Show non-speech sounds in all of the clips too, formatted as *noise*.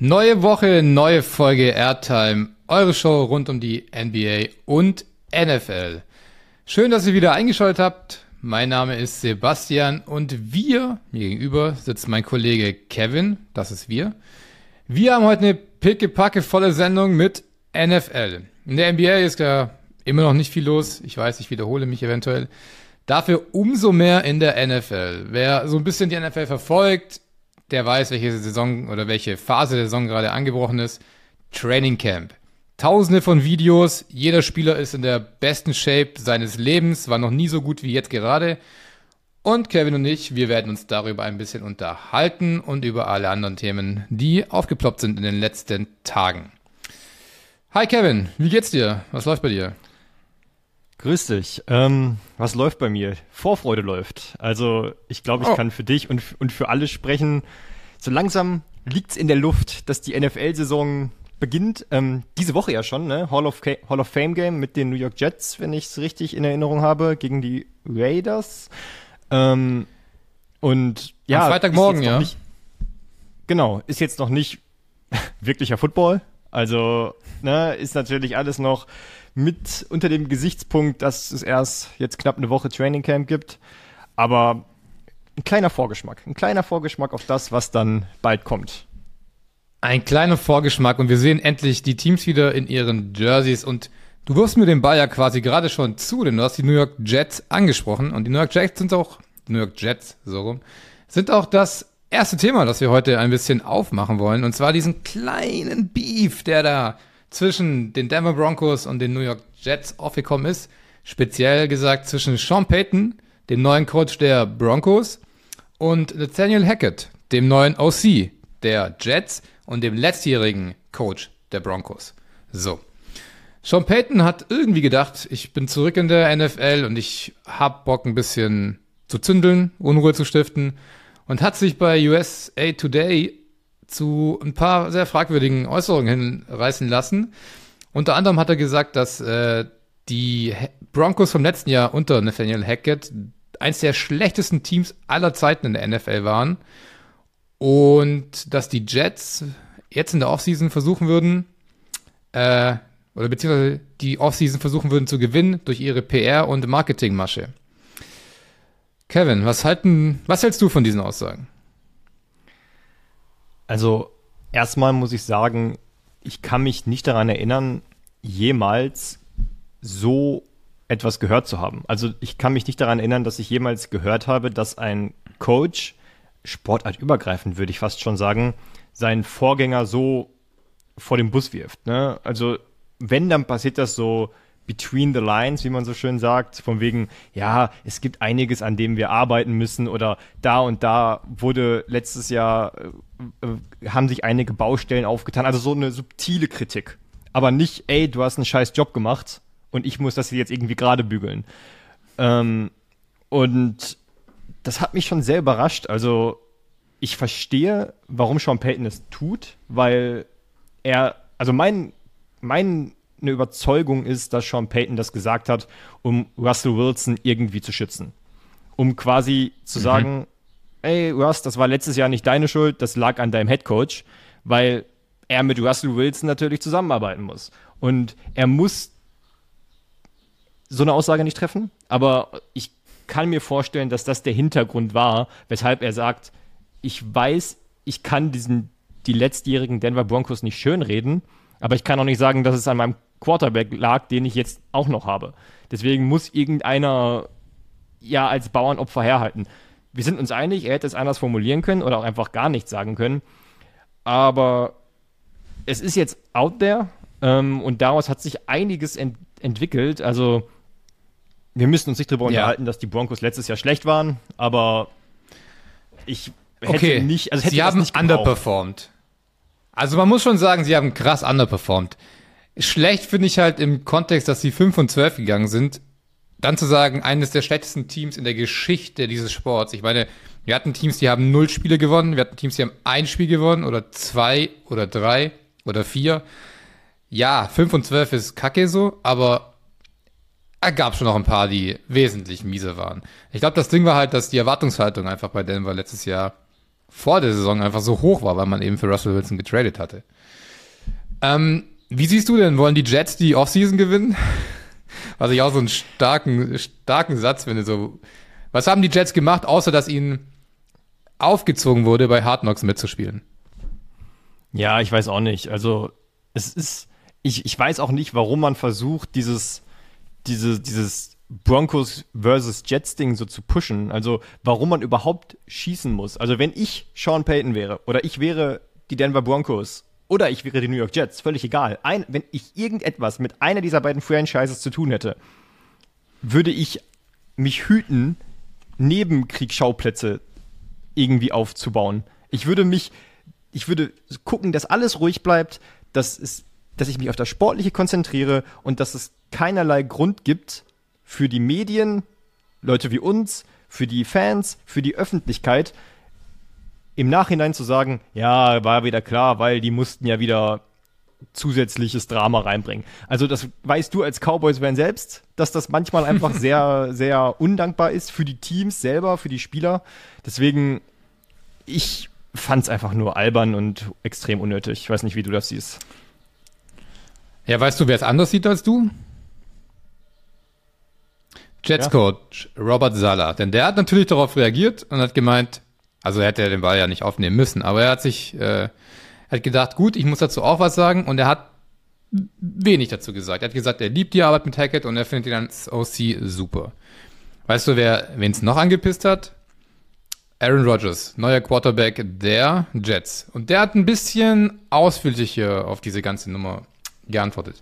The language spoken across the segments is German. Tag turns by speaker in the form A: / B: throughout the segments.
A: Neue Woche, neue Folge Airtime, eure Show rund um die NBA und NFL. Schön, dass ihr wieder eingeschaltet habt. Mein Name ist Sebastian und wir, mir gegenüber sitzt mein Kollege Kevin, das ist wir. Wir haben heute eine pickepacke volle Sendung mit NFL. In der NBA ist ja immer noch nicht viel los. Ich weiß, ich wiederhole mich eventuell. Dafür umso mehr in der NFL. Wer so ein bisschen die NFL verfolgt, der weiß, welche Saison oder welche Phase der Saison gerade angebrochen ist. Training Camp. Tausende von Videos, jeder Spieler ist in der besten Shape seines Lebens, war noch nie so gut wie jetzt gerade. Und Kevin und ich, wir werden uns darüber ein bisschen unterhalten und über alle anderen Themen, die aufgeploppt sind in den letzten Tagen. Hi Kevin, wie geht's dir? Was läuft bei dir?
B: Grüß dich. Ähm, was läuft bei mir? Vorfreude läuft. Also ich glaube, ich oh. kann für dich und, und für alle sprechen. So langsam liegt's in der Luft, dass die NFL-Saison beginnt. Ähm, diese Woche ja schon, ne? Hall of, Hall of Fame Game mit den New York Jets, wenn ich es richtig in Erinnerung habe, gegen die Raiders. Ähm, und ja,
A: Am Freitagmorgen, ja.
B: Nicht, genau, ist jetzt noch nicht *laughs* wirklicher Football. Also, ne, ist natürlich alles noch mit unter dem Gesichtspunkt, dass es erst jetzt knapp eine Woche Training Camp gibt. Aber ein kleiner Vorgeschmack, ein kleiner Vorgeschmack auf das, was dann bald kommt.
A: Ein kleiner Vorgeschmack und wir sehen endlich die Teams wieder in ihren Jerseys und du wirfst mir den Ball ja quasi gerade schon zu, denn du hast die New York Jets angesprochen und die New York Jets sind auch, New York Jets, so rum, sind auch das erste Thema, das wir heute ein bisschen aufmachen wollen und zwar diesen kleinen Beef, der da zwischen den Denver Broncos und den New York Jets aufgekommen ist. Speziell gesagt zwischen Sean Payton, dem neuen Coach der Broncos, und Nathaniel Hackett, dem neuen OC der Jets und dem letztjährigen Coach der Broncos. So. Sean Payton hat irgendwie gedacht, ich bin zurück in der NFL und ich hab Bock ein bisschen zu zündeln, Unruhe zu stiften und hat sich bei USA Today zu ein paar sehr fragwürdigen Äußerungen hinreißen lassen. Unter anderem hat er gesagt, dass äh, die Broncos vom letzten Jahr unter Nathaniel Hackett eins der schlechtesten Teams aller Zeiten in der NFL waren und dass die Jets jetzt in der Offseason versuchen würden, äh, oder beziehungsweise die Offseason versuchen würden zu gewinnen durch ihre PR- und Marketingmasche. Kevin, was halten, was hältst du von diesen Aussagen?
B: Also erstmal muss ich sagen, ich kann mich nicht daran erinnern, jemals so etwas gehört zu haben. Also ich kann mich nicht daran erinnern, dass ich jemals gehört habe, dass ein Coach, sportartübergreifend würde ich fast schon sagen, seinen Vorgänger so vor den Bus wirft. Ne? Also wenn, dann passiert das so between the lines, wie man so schön sagt, von wegen, ja, es gibt einiges, an dem wir arbeiten müssen oder da und da wurde letztes Jahr, äh, äh, haben sich einige Baustellen aufgetan, also so eine subtile Kritik. Aber nicht, ey, du hast einen scheiß Job gemacht und ich muss das jetzt irgendwie gerade bügeln. Ähm, und das hat mich schon sehr überrascht. Also ich verstehe, warum Sean Payton es tut, weil er, also mein, mein eine Überzeugung ist, dass Sean Payton das gesagt hat, um Russell Wilson irgendwie zu schützen. Um quasi zu mhm. sagen, ey, Russ, das war letztes Jahr nicht deine Schuld, das lag an deinem Head Coach, weil er mit Russell Wilson natürlich zusammenarbeiten muss. Und er muss so eine Aussage nicht treffen, aber ich kann mir vorstellen, dass das der Hintergrund war, weshalb er sagt, ich weiß, ich kann diesen, die letztjährigen Denver Broncos nicht schönreden, aber ich kann auch nicht sagen, dass es an meinem Quarterback lag, den ich jetzt auch noch habe. Deswegen muss irgendeiner ja als Bauernopfer herhalten. Wir sind uns einig, er hätte es anders formulieren können oder auch einfach gar nichts sagen können. Aber es ist jetzt out there ähm, und daraus hat sich einiges ent entwickelt. Also wir müssen uns nicht darüber ja. unterhalten, dass die Broncos letztes Jahr schlecht waren, aber ich hätte okay. nicht,
A: also hätte sie haben nicht underperformed. Also man muss schon sagen, sie haben krass underperformed. Schlecht finde ich halt im Kontext, dass sie 5 und 12 gegangen sind, dann zu sagen, eines der schlechtesten Teams in der Geschichte dieses Sports. Ich meine, wir hatten Teams, die haben null Spiele gewonnen, wir hatten Teams, die haben ein Spiel gewonnen oder zwei oder drei oder vier. Ja, 5 und 12 ist kacke so, aber gab schon noch ein paar, die wesentlich miese waren. Ich glaube, das Ding war halt, dass die Erwartungshaltung einfach bei Denver letztes Jahr vor der Saison einfach so hoch war, weil man eben für Russell Wilson getradet hatte. Ähm, wie siehst du denn, wollen die Jets die Offseason gewinnen? *laughs* Was ich auch so einen starken, starken Satz finde. So, was haben die Jets gemacht, außer dass ihnen aufgezogen wurde, bei Hard Knocks mitzuspielen?
B: Ja, ich weiß auch nicht. Also, es ist, ich, ich weiß auch nicht, warum man versucht, dieses, diese, dieses Broncos versus Jets Ding so zu pushen. Also, warum man überhaupt schießen muss. Also, wenn ich Sean Payton wäre oder ich wäre die Denver Broncos oder ich wäre die New York Jets, völlig egal. Ein, wenn ich irgendetwas mit einer dieser beiden Franchises zu tun hätte, würde ich mich hüten, Nebenkriegsschauplätze irgendwie aufzubauen. Ich würde mich, ich würde gucken, dass alles ruhig bleibt, dass, es, dass ich mich auf das Sportliche konzentriere und dass es keinerlei Grund gibt für die Medien, Leute wie uns, für die Fans, für die Öffentlichkeit, im Nachhinein zu sagen, ja, war wieder klar, weil die mussten ja wieder zusätzliches Drama reinbringen. Also das weißt du als Cowboys-Fan selbst, dass das manchmal *laughs* einfach sehr, sehr undankbar ist für die Teams selber, für die Spieler. Deswegen, ich fand es einfach nur albern und extrem unnötig. Ich weiß nicht, wie du das siehst.
A: Ja, weißt du, wer es anders sieht als du? Jets-Coach ja. Robert Sala. Denn der hat natürlich darauf reagiert und hat gemeint, also er hätte den Ball ja nicht aufnehmen müssen, aber er hat sich, äh, hat gedacht, gut, ich muss dazu auch was sagen und er hat wenig dazu gesagt. Er hat gesagt, er liebt die Arbeit mit Hackett und er findet ihn als OC super. Weißt du, wer wen es noch angepisst hat? Aaron Rodgers, neuer Quarterback der Jets. Und der hat ein bisschen ausführlicher auf diese ganze Nummer geantwortet.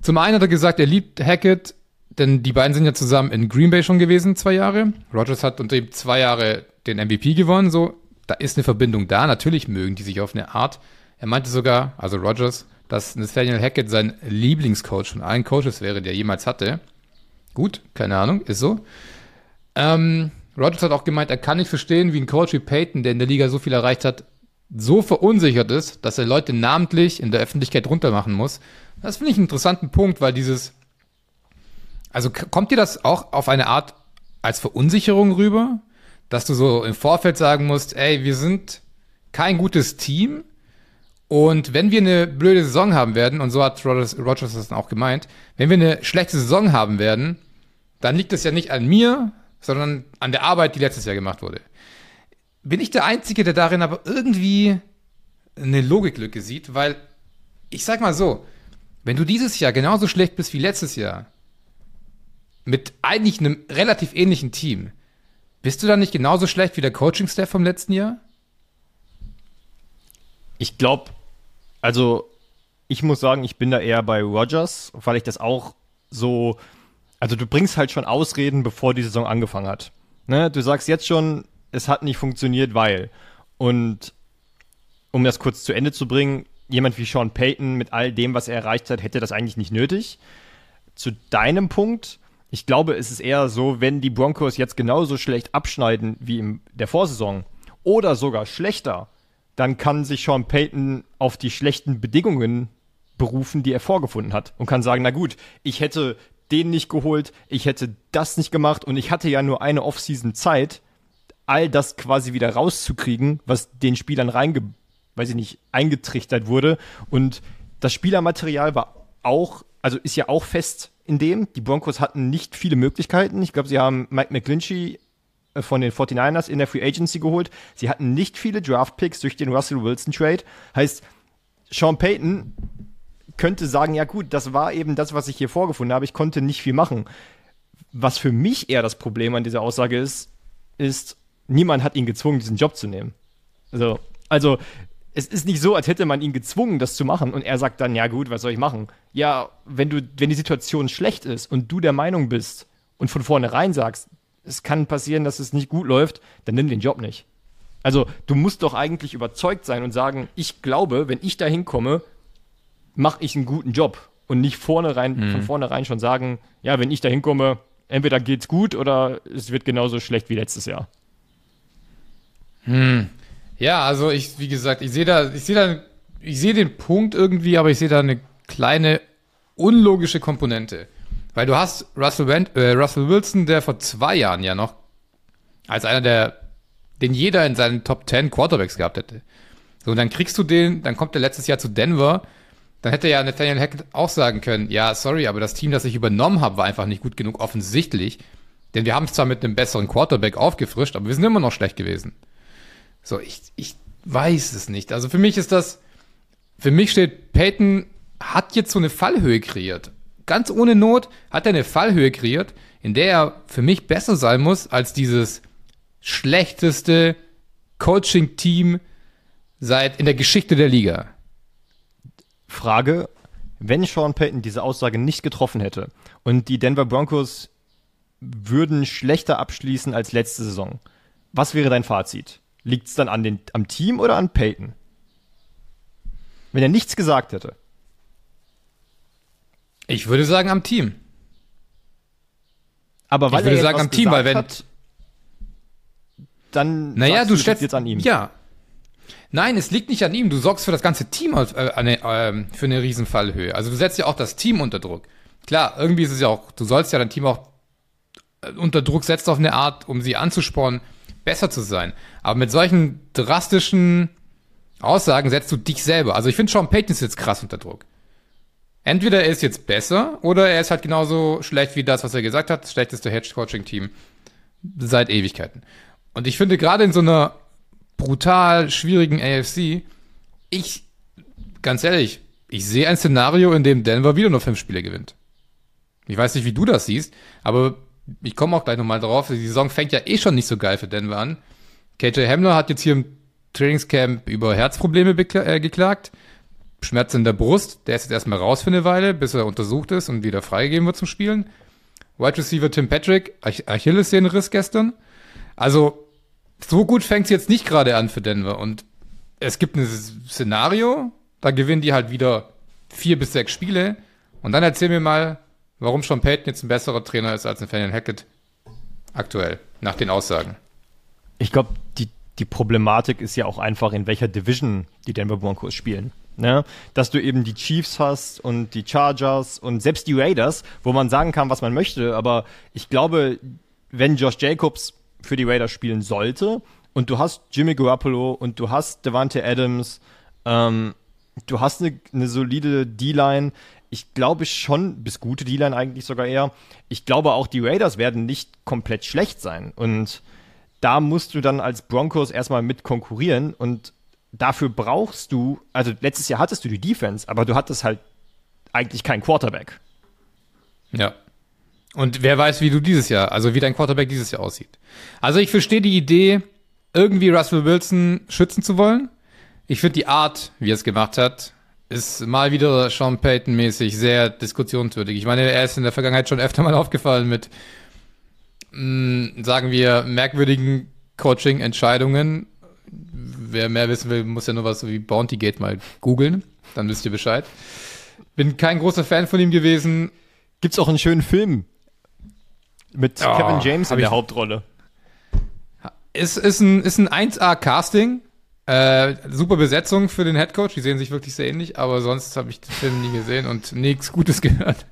A: Zum einen hat er gesagt, er liebt Hackett, denn die beiden sind ja zusammen in Green Bay schon gewesen, zwei Jahre. Rodgers hat unter ihm zwei Jahre den MVP gewonnen, so, da ist eine Verbindung da. Natürlich mögen die sich auf eine Art. Er meinte sogar, also Rogers, dass Nathaniel Hackett sein Lieblingscoach von allen Coaches wäre, der jemals hatte. Gut, keine Ahnung, ist so. Ähm, Rogers hat auch gemeint, er kann nicht verstehen, wie ein Coach wie Peyton, der in der Liga so viel erreicht hat, so verunsichert ist, dass er Leute namentlich in der Öffentlichkeit runtermachen muss. Das finde ich einen interessanten Punkt, weil dieses, also kommt dir das auch auf eine Art als Verunsicherung rüber? dass du so im Vorfeld sagen musst, ey, wir sind kein gutes Team und wenn wir eine blöde Saison haben werden, und so hat Rogers, Rogers das dann auch gemeint, wenn wir eine schlechte Saison haben werden, dann liegt das ja nicht an mir, sondern an der Arbeit, die letztes Jahr gemacht wurde. Bin ich der Einzige, der darin aber irgendwie eine Logiklücke sieht, weil ich sag mal so, wenn du dieses Jahr genauso schlecht bist wie letztes Jahr, mit eigentlich einem relativ ähnlichen Team, bist du da nicht genauso schlecht wie der Coaching-Staff vom letzten Jahr?
B: Ich glaube, also ich muss sagen, ich bin da eher bei Rogers, weil ich das auch so, also du bringst halt schon Ausreden, bevor die Saison angefangen hat. Ne? Du sagst jetzt schon, es hat nicht funktioniert, weil. Und um das kurz zu Ende zu bringen, jemand wie Sean Payton mit all dem, was er erreicht hat, hätte das eigentlich nicht nötig. Zu deinem Punkt, ich glaube, es ist eher so, wenn die Broncos jetzt genauso schlecht abschneiden wie in der Vorsaison oder sogar schlechter, dann kann sich Sean Payton auf die schlechten Bedingungen berufen, die er vorgefunden hat und kann sagen, na gut, ich hätte den nicht geholt, ich hätte das nicht gemacht und ich hatte ja nur eine Offseason Zeit, all das quasi wieder rauszukriegen, was den Spielern reinge, weiß ich nicht, eingetrichtert wurde. Und das Spielermaterial war auch, also ist ja auch fest in dem. Die Broncos hatten nicht viele Möglichkeiten. Ich glaube, sie haben Mike McGlinchey äh, von den 49ers in der Free Agency geholt. Sie hatten nicht viele Draft-Picks durch den Russell Wilson-Trade. Heißt, Sean Payton könnte sagen, ja gut, das war eben das, was ich hier vorgefunden habe. Ich konnte nicht viel machen. Was für mich eher das Problem an dieser Aussage ist, ist, niemand hat ihn gezwungen, diesen Job zu nehmen. Also, also es ist nicht so, als hätte man ihn gezwungen, das zu machen und er sagt dann, ja gut, was soll ich machen? Ja, wenn du, wenn die Situation schlecht ist und du der Meinung bist und von vornherein sagst, es kann passieren, dass es nicht gut läuft, dann nimm den Job nicht. Also, du musst doch eigentlich überzeugt sein und sagen, ich glaube, wenn ich da hinkomme, mache ich einen guten Job und nicht vornherein, mhm. von vornherein schon sagen, ja, wenn ich da hinkomme, entweder geht's gut oder es wird genauso schlecht wie letztes Jahr.
A: Hm. Ja, also ich, wie gesagt, ich sehe da, ich sehe da, ich sehe den Punkt irgendwie, aber ich sehe da eine kleine unlogische Komponente. Weil du hast Russell, Went, äh, Russell Wilson, der vor zwei Jahren ja noch als einer der, den jeder in seinen Top 10 Quarterbacks gehabt hätte. So, und dann kriegst du den, dann kommt er letztes Jahr zu Denver, dann hätte ja Nathaniel Hackett auch sagen können, ja, sorry, aber das Team, das ich übernommen habe, war einfach nicht gut genug offensichtlich. Denn wir haben es zwar mit einem besseren Quarterback aufgefrischt, aber wir sind immer noch schlecht gewesen. So, ich, ich weiß es nicht. Also für mich ist das, für mich steht, Peyton hat jetzt so eine Fallhöhe kreiert. Ganz ohne Not hat er eine Fallhöhe kreiert, in der er für mich besser sein muss als dieses schlechteste Coaching-Team seit in der Geschichte der Liga.
B: Frage, wenn Sean Payton diese Aussage nicht getroffen hätte und die Denver Broncos würden schlechter abschließen als letzte Saison, was wäre dein Fazit? Liegt es dann an den, am Team oder an Peyton? Wenn er nichts gesagt hätte.
A: Ich würde sagen am Team.
B: Aber weil
A: ich würde
B: er
A: sagen am Team, weil wenn
B: hat, dann
A: naja, du stellst
B: jetzt an ihm.
A: Ja. Nein, es liegt nicht an ihm. Du sorgst für das ganze Team äh, eine, äh, für eine Riesenfallhöhe. Also du setzt ja auch das Team unter Druck. Klar, irgendwie ist es ja auch, du sollst ja dein Team auch äh, unter Druck setzen auf eine Art, um sie anzuspornen, besser zu sein. Aber mit solchen drastischen Aussagen setzt du dich selber. Also ich finde Sean Payton ist jetzt krass unter Druck. Entweder er ist jetzt besser oder er ist halt genauso schlecht wie das, was er gesagt hat, das schlechteste Hedge-Coaching-Team seit Ewigkeiten. Und ich finde gerade in so einer brutal schwierigen AFC, ich, ganz ehrlich, ich sehe ein Szenario, in dem Denver wieder nur fünf Spiele gewinnt. Ich weiß nicht, wie du das siehst, aber ich komme auch gleich nochmal drauf. Die Saison fängt ja eh schon nicht so geil für Denver an. KJ Hamler hat jetzt hier im Trainingscamp über Herzprobleme äh, geklagt. Schmerz in der Brust. Der ist jetzt erstmal raus für eine Weile, bis er untersucht ist und wieder freigegeben wird zum Spielen. Wide Receiver Tim Patrick, Ach Achillessehnenriss gestern. Also, so gut fängt es jetzt nicht gerade an für Denver. Und es gibt ein Szenario, da gewinnen die halt wieder vier bis sechs Spiele. Und dann erzähl mir mal, warum Sean Payton jetzt ein besserer Trainer ist als Nathaniel Hackett aktuell, nach den Aussagen.
B: Ich glaube, die, die Problematik ist ja auch einfach, in welcher Division die Denver Broncos spielen. Ne? Dass du eben die Chiefs hast und die Chargers und selbst die Raiders, wo man sagen kann, was man möchte, aber ich glaube, wenn Josh Jacobs für die Raiders spielen sollte und du hast Jimmy Garoppolo und du hast Devante Adams, ähm, du hast eine, eine solide D-Line, ich glaube schon, bis gute D-Line eigentlich sogar eher. Ich glaube auch, die Raiders werden nicht komplett schlecht sein. Und da musst du dann als Broncos erstmal mit konkurrieren. Und dafür brauchst du, also letztes Jahr hattest du die Defense, aber du hattest halt eigentlich keinen Quarterback.
A: Ja. Und wer weiß, wie du dieses Jahr, also wie dein Quarterback dieses Jahr aussieht. Also ich verstehe die Idee, irgendwie Russell Wilson schützen zu wollen. Ich finde die Art, wie er es gemacht hat, ist mal wieder Sean Payton-mäßig sehr diskussionswürdig. Ich meine, er ist in der Vergangenheit schon öfter mal *laughs* aufgefallen mit, mh, mm, sagen wir, merkwürdigen Coaching-Entscheidungen. Wer mehr wissen will, muss ja nur was wie Bounty Gate mal googeln. Dann wisst ihr Bescheid. Bin kein großer Fan von ihm gewesen.
B: Gibt's auch einen schönen Film mit oh, Kevin James in der Hauptrolle.
A: Ist, ist ein, ist ein 1A-Casting äh, super Besetzung für den Headcoach, die sehen sich wirklich sehr ähnlich, aber sonst habe ich den Film nie gesehen und nichts Gutes *laughs* gehört.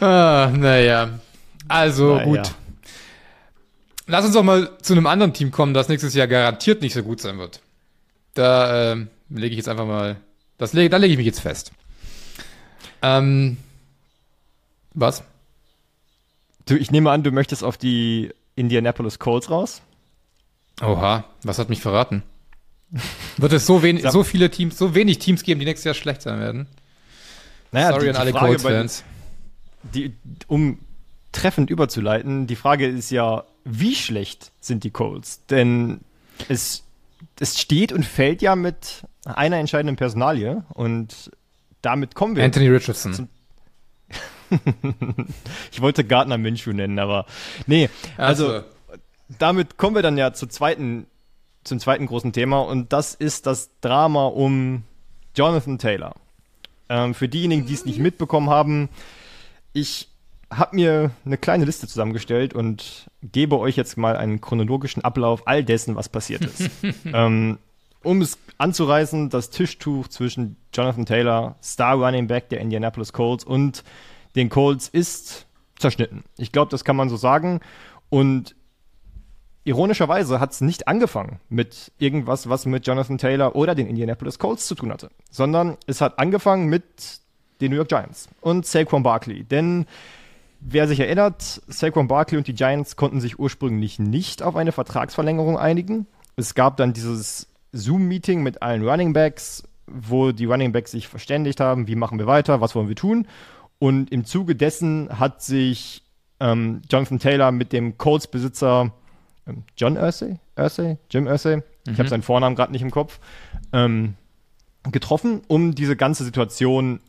A: ah, naja. Also Na, gut. Ja. Lass uns doch mal zu einem anderen Team kommen, das nächstes Jahr garantiert nicht so gut sein wird. Da äh, lege ich jetzt einfach mal. Das lege, da lege ich mich jetzt fest. Ähm, was?
B: Du, ich nehme an, du möchtest auf die Indianapolis Colts raus.
A: Oha, was hat mich verraten? Wird es so, wenig, so viele Teams, so wenig Teams geben, die nächstes Jahr schlecht sein werden?
B: Naja, Sorry die, an alle Colts-Fans. Um treffend überzuleiten, die Frage ist ja, wie schlecht sind die Colts? Denn es, es steht und fällt ja mit einer entscheidenden Personalie und damit kommen wir.
A: Anthony Richardson. *laughs*
B: ich wollte Gardner Minshew nennen, aber nee, also, also damit kommen wir dann ja zur zweiten, zum zweiten großen Thema und das ist das Drama um Jonathan Taylor. Ähm, für diejenigen, die es nicht mitbekommen haben, ich habe mir eine kleine Liste zusammengestellt und gebe euch jetzt mal einen chronologischen Ablauf all dessen, was passiert ist. *laughs* ähm, um es anzureißen, das Tischtuch zwischen Jonathan Taylor, Star Running Back der Indianapolis Colts und den Colts ist zerschnitten. Ich glaube, das kann man so sagen. Und ironischerweise hat es nicht angefangen mit irgendwas, was mit Jonathan Taylor oder den Indianapolis Colts zu tun hatte, sondern es hat angefangen mit den New York Giants und Saquon Barkley. Denn wer sich erinnert, Saquon Barkley und die Giants konnten sich ursprünglich nicht auf eine Vertragsverlängerung einigen. Es gab dann dieses Zoom-Meeting mit allen Running Backs, wo die Running Backs sich verständigt haben, wie machen wir weiter, was wollen wir tun. Und im Zuge dessen hat sich ähm, Jonathan Taylor mit dem Colts-Besitzer John Ursay, Ursay, Jim Ursay, mhm. ich habe seinen Vornamen gerade nicht im Kopf, ähm, getroffen, um diese ganze Situation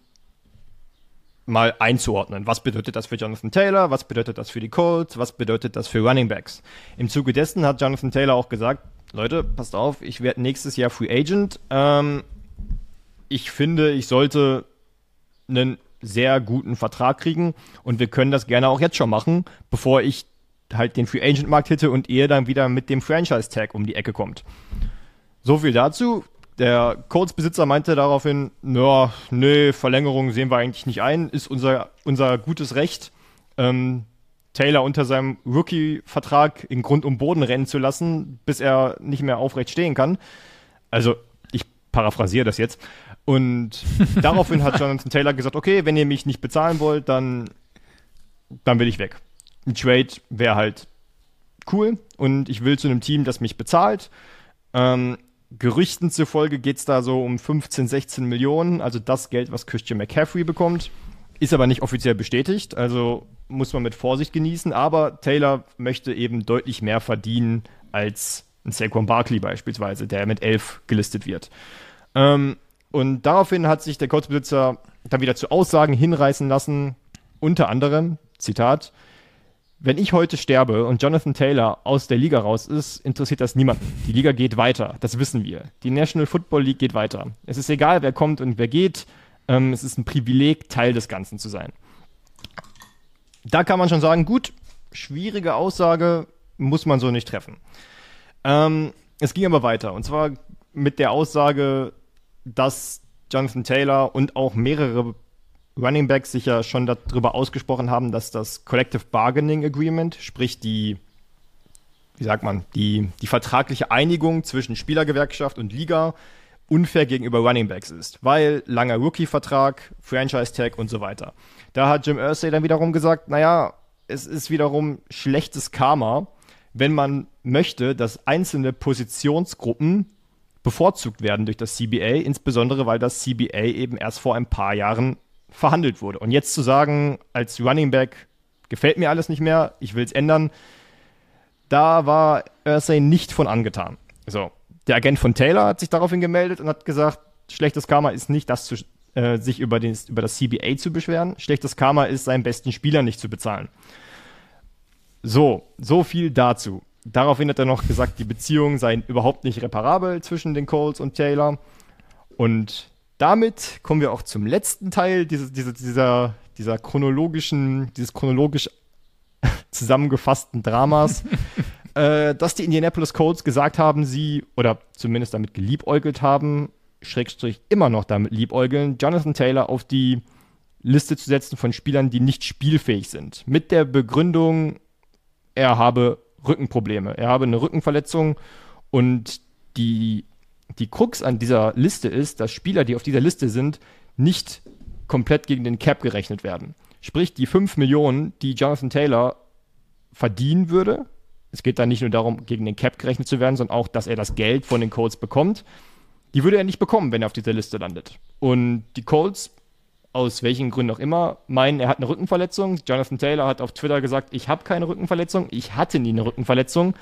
B: mal einzuordnen. Was bedeutet das für Jonathan Taylor? Was bedeutet das für die Colts? Was bedeutet das für Running Backs? Im Zuge dessen hat Jonathan Taylor auch gesagt, Leute, passt auf, ich werde nächstes Jahr Free Agent. Ähm, ich finde, ich sollte einen sehr guten Vertrag kriegen und wir können das gerne auch jetzt schon machen, bevor ich halt den Free Agent Markt hitte und ihr dann wieder mit dem Franchise Tag um die Ecke kommt. So viel dazu. Der Colts-Besitzer meinte daraufhin, ja, nee, Verlängerung sehen wir eigentlich nicht ein, ist unser, unser gutes Recht, ähm, Taylor unter seinem Rookie-Vertrag in Grund und Boden rennen zu lassen, bis er nicht mehr aufrecht stehen kann. Also, ich paraphrasiere das jetzt. Und daraufhin hat *laughs* Jonathan Taylor gesagt, okay, wenn ihr mich nicht bezahlen wollt, dann, dann will ich weg. Ein Trade wäre halt cool und ich will zu einem Team, das mich bezahlt. Ähm, Gerüchten zufolge geht es da so um 15, 16 Millionen, also das Geld, was Christian McCaffrey bekommt. Ist aber nicht offiziell bestätigt, also muss man mit Vorsicht genießen. Aber Taylor möchte eben deutlich mehr verdienen als ein Saquon Barkley beispielsweise, der mit 11 gelistet wird. Ähm, und daraufhin hat sich der Colts-Besitzer dann wieder zu Aussagen hinreißen lassen, unter anderem, Zitat, wenn ich heute sterbe und Jonathan Taylor aus der Liga raus ist, interessiert das niemanden. Die Liga geht weiter, das wissen wir. Die National Football League geht weiter. Es ist egal, wer kommt und wer geht. Ähm, es ist ein Privileg, Teil des Ganzen zu sein. Da kann man schon sagen, gut, schwierige Aussage, muss man so nicht treffen. Ähm, es ging aber weiter. Und zwar mit der Aussage, dass Jonathan Taylor und auch mehrere Running Backs sich ja schon darüber ausgesprochen haben, dass das Collective Bargaining Agreement, sprich die, wie sagt man, die, die vertragliche Einigung zwischen Spielergewerkschaft und Liga unfair gegenüber Running Backs ist, weil langer Rookie-Vertrag, Franchise-Tag und so weiter. Da hat Jim Irsay dann wiederum gesagt, naja, es ist wiederum schlechtes Karma, wenn man möchte, dass einzelne Positionsgruppen bevorzugt werden durch das CBA, insbesondere weil das CBA eben erst vor ein paar Jahren verhandelt wurde. Und jetzt zu sagen, als Running Back gefällt mir alles nicht mehr, ich will es ändern, da war Ursay nicht von angetan. So, der Agent von Taylor hat sich daraufhin gemeldet und hat gesagt, schlechtes Karma ist nicht das, zu, äh, sich über, den, über das CBA zu beschweren. Schlechtes Karma ist, seinen besten Spieler nicht zu bezahlen. So, so viel dazu. Daraufhin hat er noch gesagt, die Beziehungen seien überhaupt nicht reparabel zwischen den Colts und Taylor. Und damit kommen wir auch zum letzten Teil dieses, dieser, dieser, dieser chronologischen, dieses chronologisch *laughs* zusammengefassten Dramas, *laughs* äh, dass die Indianapolis Colts gesagt haben, sie, oder zumindest damit geliebäugelt haben, Schrägstrich immer noch damit liebäugeln, Jonathan Taylor auf die Liste zu setzen von Spielern, die nicht spielfähig sind. Mit der Begründung, er habe Rückenprobleme. Er habe eine Rückenverletzung und die, die Krux an dieser Liste ist, dass Spieler, die auf dieser Liste sind, nicht komplett gegen den Cap gerechnet werden. Sprich, die 5 Millionen, die Jonathan Taylor verdienen würde, es geht da nicht nur darum, gegen den Cap gerechnet zu werden, sondern auch, dass er das Geld von den Colts bekommt, die würde er nicht bekommen, wenn er auf dieser Liste landet. Und die Colts aus welchen Gründen auch immer, meinen, er hat eine Rückenverletzung. Jonathan Taylor hat auf Twitter gesagt, ich habe keine Rückenverletzung, ich hatte nie eine Rückenverletzung.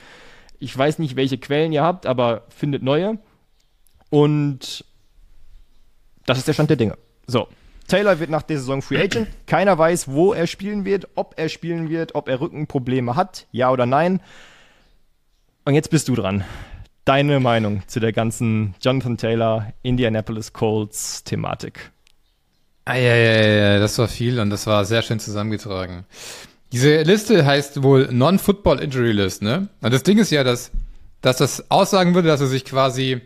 B: Ich weiß nicht, welche Quellen ihr habt, aber findet neue. Und das ist der Stand der Dinge. So, Taylor wird nach der Saison Free Agent. Keiner weiß, wo er spielen wird, ob er spielen wird, ob er Rückenprobleme hat, ja oder nein. Und jetzt bist du dran. Deine Meinung zu der ganzen Jonathan Taylor Indianapolis Colts Thematik.
A: Ah, ja, ja, ja, das war viel und das war sehr schön zusammengetragen. Diese Liste heißt wohl Non-Football Injury List, ne? Und das Ding ist ja, dass, dass das aussagen würde, dass er sich quasi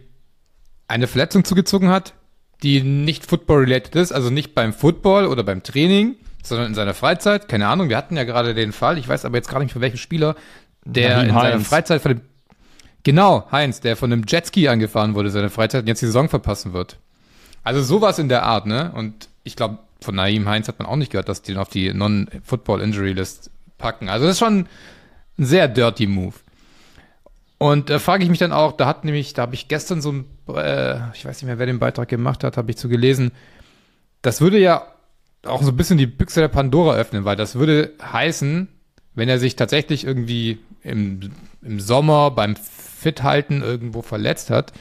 A: eine Verletzung zugezogen hat, die nicht Football-related ist, also nicht beim Football oder beim Training, sondern in seiner Freizeit. Keine Ahnung, wir hatten ja gerade den Fall, ich weiß aber jetzt gar nicht von welchem Spieler, der
B: Nadim
A: in seiner
B: Heinz.
A: Freizeit von dem, genau, Heinz, der von einem Jetski angefahren wurde, seine Freizeit und jetzt die Saison verpassen wird. Also sowas in der Art, ne? Und ich glaube, von Naim Heinz hat man auch nicht gehört, dass die ihn auf die Non-Football-Injury-List packen. Also das ist schon ein sehr dirty Move. Und da frage ich mich dann auch, da hat nämlich, da habe ich gestern so ein, äh, ich weiß nicht mehr, wer den Beitrag gemacht hat, habe ich zu gelesen. Das würde ja auch so ein bisschen die Büchse der Pandora öffnen, weil das würde heißen, wenn er sich tatsächlich irgendwie im, im Sommer beim Fithalten irgendwo verletzt hat,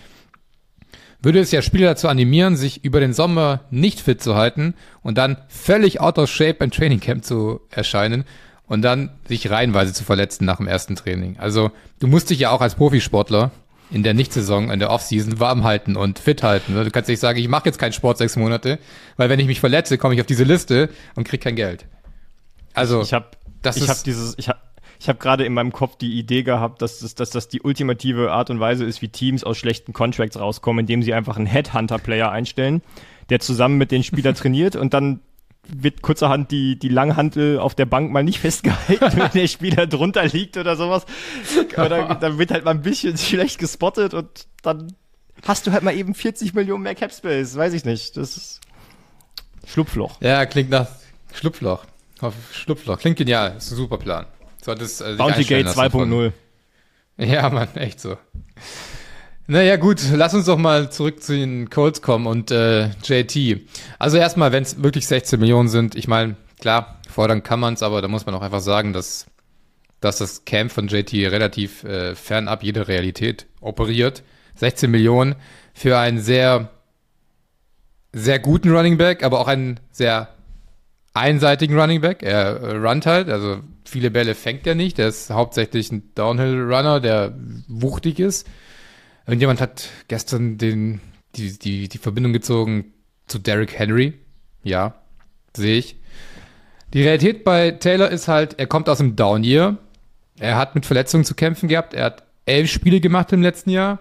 A: würde es ja Spieler dazu animieren, sich über den Sommer nicht fit zu halten und dann völlig out of shape im Training Camp zu erscheinen und dann sich reihenweise zu verletzen nach dem ersten Training. Also du musst dich ja auch als Profisportler in der Nichtsaison, in der Offseason warm halten und fit halten. Du kannst nicht sagen, ich mache jetzt keinen Sport sechs Monate, weil wenn ich mich verletze, komme ich auf diese Liste und krieg kein Geld. Also
B: Ich habe ich
A: ist-
B: hab dieses, ich habe ich hab gerade in meinem Kopf die Idee gehabt, dass das, dass das die ultimative Art und Weise ist, wie Teams aus schlechten Contracts rauskommen, indem sie einfach einen Headhunter-Player einstellen, der zusammen mit den Spielern *laughs* trainiert und dann wird kurzerhand die, die Langhantel auf der Bank mal nicht festgehalten, *laughs* wenn der Spieler drunter liegt oder sowas. Oder dann wird halt mal ein bisschen schlecht gespottet und dann hast du halt mal eben 40 Millionen mehr Capspace, weiß ich nicht. Das ist Schlupfloch.
A: Ja, klingt nach Schlupfloch. Schlupfloch. Klingt genial. Ist ein super Plan. Solltest, äh,
B: Bounty Gate
A: lassen von-
B: 2.0.
A: Ja, Mann, echt so. Naja, gut, lass uns doch mal zurück zu den Colts kommen und äh, JT. Also erstmal, wenn es wirklich 16 Millionen sind, ich meine, klar, fordern kann man es, aber da muss man auch einfach sagen, dass, dass das Camp von JT relativ äh, fernab jeder Realität operiert. 16 Millionen für einen sehr, sehr guten Running Back, aber auch einen sehr einseitigen Running Back. Er äh, runnt halt, also viele Bälle fängt er nicht. Er ist hauptsächlich ein Downhill-Runner, der wuchtig ist. Irgendjemand hat gestern den, die, die, die Verbindung gezogen zu Derrick Henry. Ja, sehe ich. Die Realität bei Taylor ist halt, er kommt aus dem Down-Year. Er hat mit Verletzungen zu kämpfen gehabt. Er hat elf Spiele gemacht im letzten Jahr.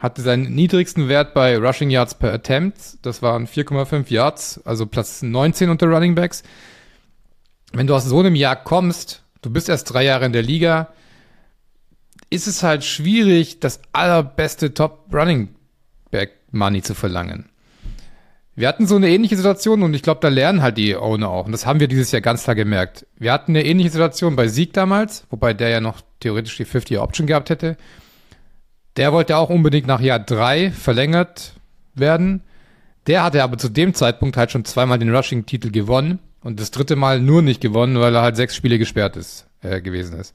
A: Hatte seinen niedrigsten Wert bei Rushing Yards per Attempt. Das waren 4,5 Yards, also Platz 19 unter Running Backs. Wenn du aus so einem Jahr kommst, du bist erst drei Jahre in der Liga, ist es halt schwierig, das allerbeste Top Running Back Money zu verlangen. Wir hatten so eine ähnliche Situation und ich glaube, da lernen halt die Owner auch. Und das haben wir dieses Jahr ganz klar gemerkt. Wir hatten eine ähnliche Situation bei Sieg damals, wobei der ja noch theoretisch die 50-Option gehabt hätte. Der wollte auch unbedingt nach Jahr drei verlängert werden. Der hatte aber zu dem Zeitpunkt halt schon zweimal den Rushing-Titel gewonnen und das dritte Mal nur nicht gewonnen, weil er halt sechs Spiele gesperrt ist, äh, gewesen ist.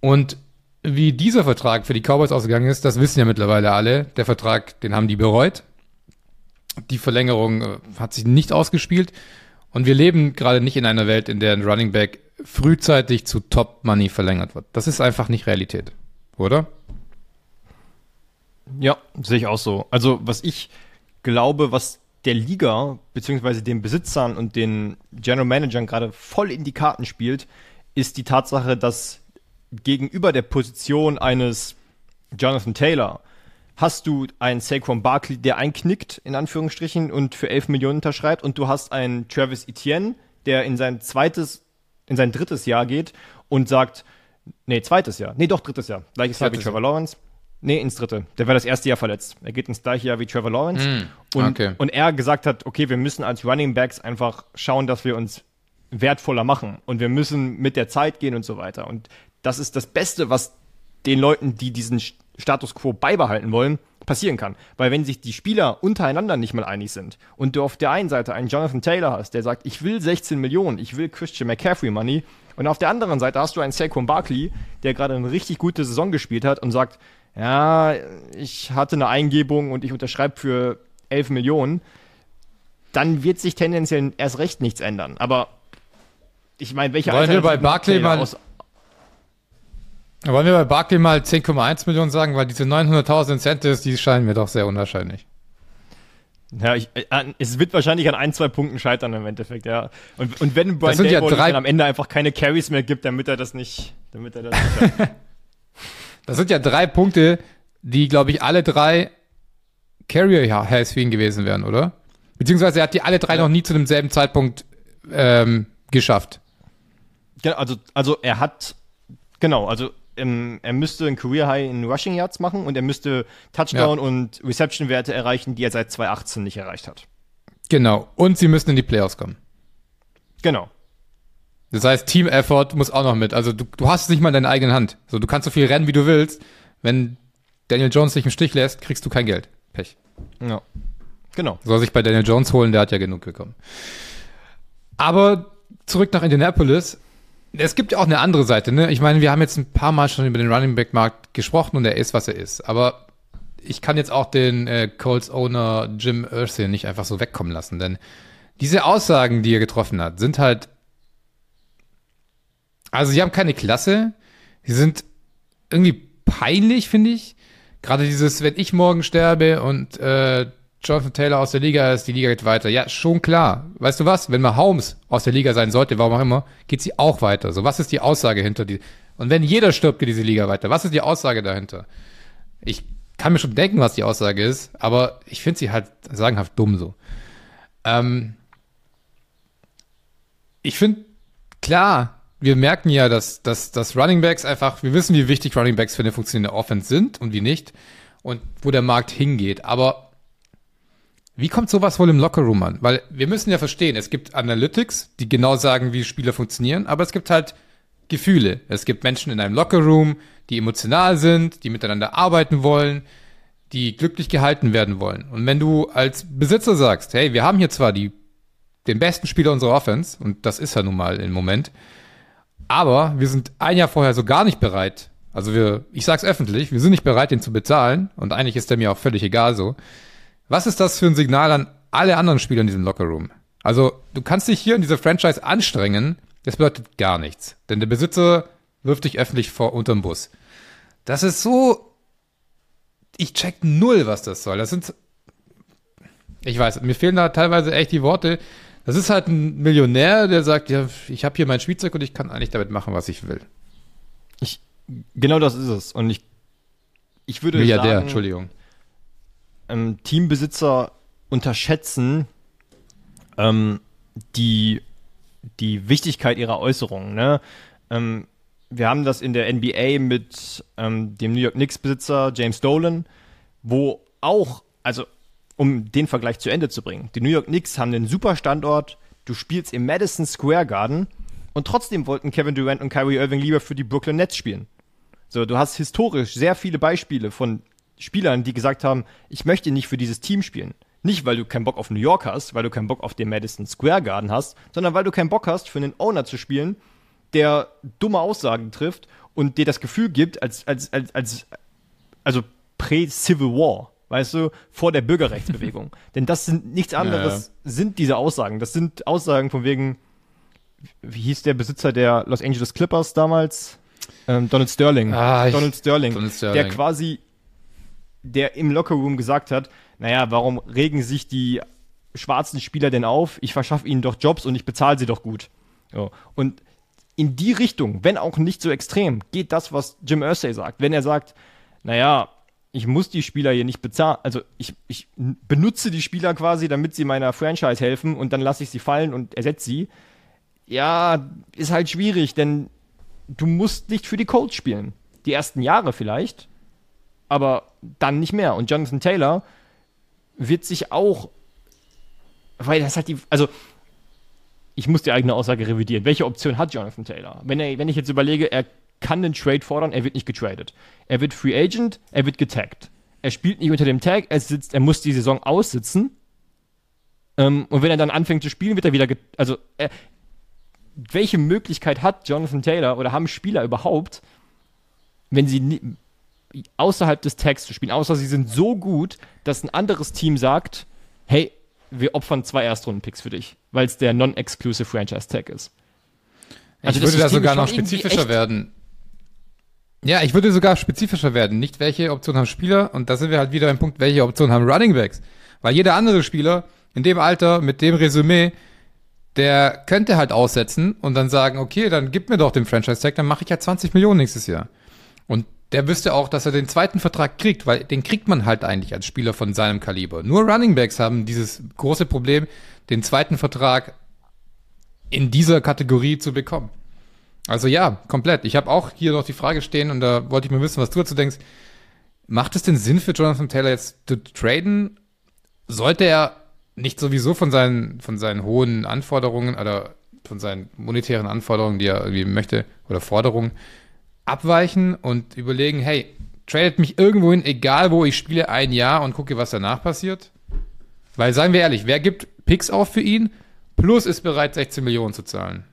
A: Und wie dieser Vertrag für die Cowboys ausgegangen ist, das wissen ja mittlerweile alle. Der Vertrag, den haben die bereut. Die Verlängerung äh, hat sich nicht ausgespielt. Und wir leben gerade nicht in einer Welt, in der ein Running Back frühzeitig zu Top Money verlängert wird. Das ist einfach nicht Realität, oder?
B: Ja, sehe ich auch so. Also, was ich glaube, was der Liga beziehungsweise den Besitzern und den General Managern gerade voll in die Karten spielt, ist die Tatsache, dass gegenüber der Position eines Jonathan Taylor hast du einen Saquon Barkley, der einknickt, in Anführungsstrichen, und für 11 Millionen unterschreibt, und du hast einen Travis Etienne, der in sein zweites, in sein drittes Jahr geht und sagt, nee, zweites Jahr, nee, doch drittes Jahr, gleiches Jahr wie Trevor Lawrence. Nee, ins dritte. Der war das erste Jahr verletzt. Er geht ins gleiche Jahr wie Trevor Lawrence.
A: Mm,
B: und,
A: okay.
B: und er gesagt hat, okay, wir müssen als Running Backs einfach schauen, dass wir uns wertvoller machen. Und wir müssen mit der Zeit gehen und so weiter. Und das ist das Beste, was den Leuten, die diesen St- Status quo beibehalten wollen, passieren kann. Weil wenn sich die Spieler untereinander nicht mal einig sind und du auf der einen Seite einen Jonathan Taylor hast, der sagt, ich will 16 Millionen, ich will Christian McCaffrey Money, und auf der anderen Seite hast du einen Saquon Barkley, der gerade eine richtig gute Saison gespielt hat und sagt, ja, ich hatte eine Eingebung und ich unterschreibe für 11 Millionen, dann wird sich tendenziell erst recht nichts ändern. Aber ich meine, welche
A: Wollen wir bei Barkley mal-
B: aus-
A: Wollen wir bei Barkley mal 10,1 Millionen sagen, weil diese 900.000 Incentives, die scheinen mir doch sehr unwahrscheinlich.
B: Ja, ich, äh, es wird wahrscheinlich an ein, zwei Punkten scheitern im Endeffekt, ja. Und, und wenn Brian
A: sind ja drei-
B: dann am Ende einfach keine Carries mehr gibt, damit er das nicht, damit er das nicht hat. *laughs*
A: Das sind ja drei Punkte, die, glaube ich, alle drei Carrier Highs für ihn gewesen wären, oder? Beziehungsweise er hat die alle drei
B: Ja.
A: noch nie zu demselben Zeitpunkt ähm, geschafft.
B: Genau, also, also er hat, genau, also ähm, er müsste ein Career High in Rushing Yards machen und er müsste Touchdown ja. und Reception Werte erreichen, die er seit 2018 nicht erreicht hat.
A: Genau. Und sie müssen in die Playoffs kommen.
B: Genau.
A: Das heißt, Team Effort muss auch noch mit. Also du, du hast es nicht mal in deiner eigenen Hand. So, du kannst so viel rennen, wie du willst. Wenn Daniel Jones dich im Stich lässt, kriegst du kein Geld. Pech.
B: Ja. Genau.
A: Soll sich bei Daniel Jones holen, der hat ja genug bekommen. Aber zurück nach Indianapolis. Es gibt ja auch eine andere Seite, ne? Ich meine, wir haben jetzt ein paar Mal schon über den Running Back Markt gesprochen und er ist, was er ist. Aber ich kann jetzt auch den äh, Colts Owner Jim Irsay nicht einfach so wegkommen lassen, denn diese Aussagen, die er getroffen hat, sind halt also sie haben keine Klasse. Sie sind irgendwie peinlich, finde ich. Gerade dieses, wenn ich morgen sterbe und äh, Jonathan Taylor aus der Liga ist, die Liga geht weiter. Ja, schon klar. Weißt du was? Wenn Mahomes aus der Liga sein sollte, warum auch immer, geht sie auch weiter. So, was ist die Aussage hinter die? Und wenn jeder stirbt, geht diese Liga weiter. Was ist die Aussage dahinter? Ich kann mir schon denken, was die Aussage ist, aber ich finde sie halt sagenhaft dumm so. Ähm, ich finde, klar, wir merken ja, dass, dass, dass Running Backs einfach, wir wissen, wie wichtig Running Backs für eine funktionierende Offense sind und wie nicht und wo der Markt hingeht. Aber wie kommt sowas wohl im Lockerroom an? Weil wir müssen ja verstehen, es gibt Analytics, die genau sagen, wie Spieler funktionieren, aber es gibt halt Gefühle. Es gibt Menschen in einem Lockerroom, die emotional sind, die miteinander arbeiten wollen, die glücklich gehalten werden wollen. Und wenn du als Besitzer sagst, hey, wir haben hier zwar die, den besten Spieler unserer Offense, und das ist er nun mal im Moment, aber wir sind ein Jahr vorher so gar nicht bereit. Also wir, ich sag's öffentlich, wir sind nicht bereit, den zu bezahlen. Und eigentlich ist der mir auch völlig egal so. Was ist das für ein Signal an alle anderen Spieler in diesem Lockerroom? Also du kannst dich hier in dieser Franchise anstrengen. Das bedeutet gar nichts. Denn der Besitzer wirft dich öffentlich vor unterm Bus. Das ist so, ich check null, was das soll. Das sind, ich weiß, mir fehlen da teilweise echt die Worte. Das ist halt ein Millionär, der sagt, ja, ich habe hier mein Spielzeug und ich kann eigentlich damit machen, was ich will.
B: Ich, genau das ist es. Und ich, ich würde
A: Milliardär, sagen, Entschuldigung.
B: Ähm, Teambesitzer unterschätzen ähm, die, die Wichtigkeit ihrer Äußerungen. Ne? Ähm, wir haben das in der NBA mit ähm, dem New York Knicks-Besitzer James Dolan, wo auch, also um den Vergleich zu Ende zu bringen. Die New York Knicks haben einen super Standort. Du spielst im Madison Square Garden und trotzdem wollten Kevin Durant und Kyrie Irving lieber für die Brooklyn Nets spielen. So, du hast historisch sehr viele Beispiele von Spielern, die gesagt haben, ich möchte nicht für dieses Team spielen. Nicht, weil du keinen Bock auf New York hast, weil du keinen Bock auf den Madison Square Garden hast, sondern weil du keinen Bock hast, für einen Owner zu spielen, der dumme Aussagen trifft und dir das Gefühl gibt, als, als, als, als also pre-Civil War weißt du, vor der Bürgerrechtsbewegung. *laughs* Denn das sind nichts anderes, ja. sind diese Aussagen. Das sind Aussagen von wegen, wie hieß der Besitzer der Los Angeles Clippers damals? Ähm, Donald Sterling.
A: Ah,
B: Donald, Sterling Donald Sterling. Der quasi, der im Lockerroom gesagt hat, naja, warum regen sich die schwarzen Spieler denn auf? Ich verschaffe ihnen doch Jobs und ich bezahle sie doch gut. So. Und in die Richtung, wenn auch nicht so extrem, geht das, was Jim Irsay sagt. Wenn er sagt, naja, ich muss die Spieler hier nicht bezahlen. Also ich, ich benutze die Spieler quasi, damit sie meiner Franchise helfen und dann lasse ich sie fallen und ersetze sie. Ja, ist halt schwierig, denn du musst nicht für die Colts spielen. Die ersten Jahre vielleicht, aber dann nicht mehr. Und Jonathan Taylor wird sich auch, weil das hat die, also ich muss die eigene Aussage revidieren. Welche Option hat Jonathan Taylor? Wenn, er, wenn ich jetzt überlege, er kann den Trade fordern, er wird nicht getradet. Er wird Free Agent, er wird getaggt. Er spielt nicht unter dem Tag, er sitzt, er muss die Saison aussitzen. Ähm, und wenn er dann anfängt zu spielen, wird er wieder, also er, welche Möglichkeit hat Jonathan Taylor oder haben Spieler überhaupt, wenn sie außerhalb des Tags zu spielen, außer sie sind so gut, dass ein anderes Team sagt, hey, wir opfern zwei Erstrunden-Picks für dich, weil es der Non-Exclusive Franchise Tag ist.
A: Also ich würde da sogar noch spezifischer werden. Ja, ich würde sogar spezifischer werden. Nicht welche Option haben Spieler, und da sind wir halt wieder beim Punkt, welche Option haben Running Backs. Weil jeder andere Spieler in dem Alter, mit dem Resümee, der könnte halt aussetzen und dann sagen, okay, dann gib mir doch den Franchise-Tag, dann mache ich ja 20 Millionen nächstes Jahr. Und der wüsste auch, dass er den zweiten Vertrag kriegt, weil den kriegt man halt eigentlich als Spieler von seinem Kaliber. Nur Running Backs haben dieses große Problem, den zweiten Vertrag in dieser Kategorie zu bekommen. Also ja, komplett. Ich habe auch hier noch die Frage stehen und da wollte ich mal wissen, was du dazu denkst. Macht es denn Sinn für Jonathan Taylor jetzt zu traden? Sollte er nicht sowieso von seinen, von seinen hohen Anforderungen oder von seinen monetären Anforderungen, die er irgendwie möchte, oder Forderungen, abweichen und überlegen, hey, tradet mich irgendwo hin, egal wo ich spiele, ein Jahr und gucke, was danach passiert? Weil, seien wir ehrlich, wer gibt Picks auf für ihn, plus ist bereit, 16 Millionen zu zahlen?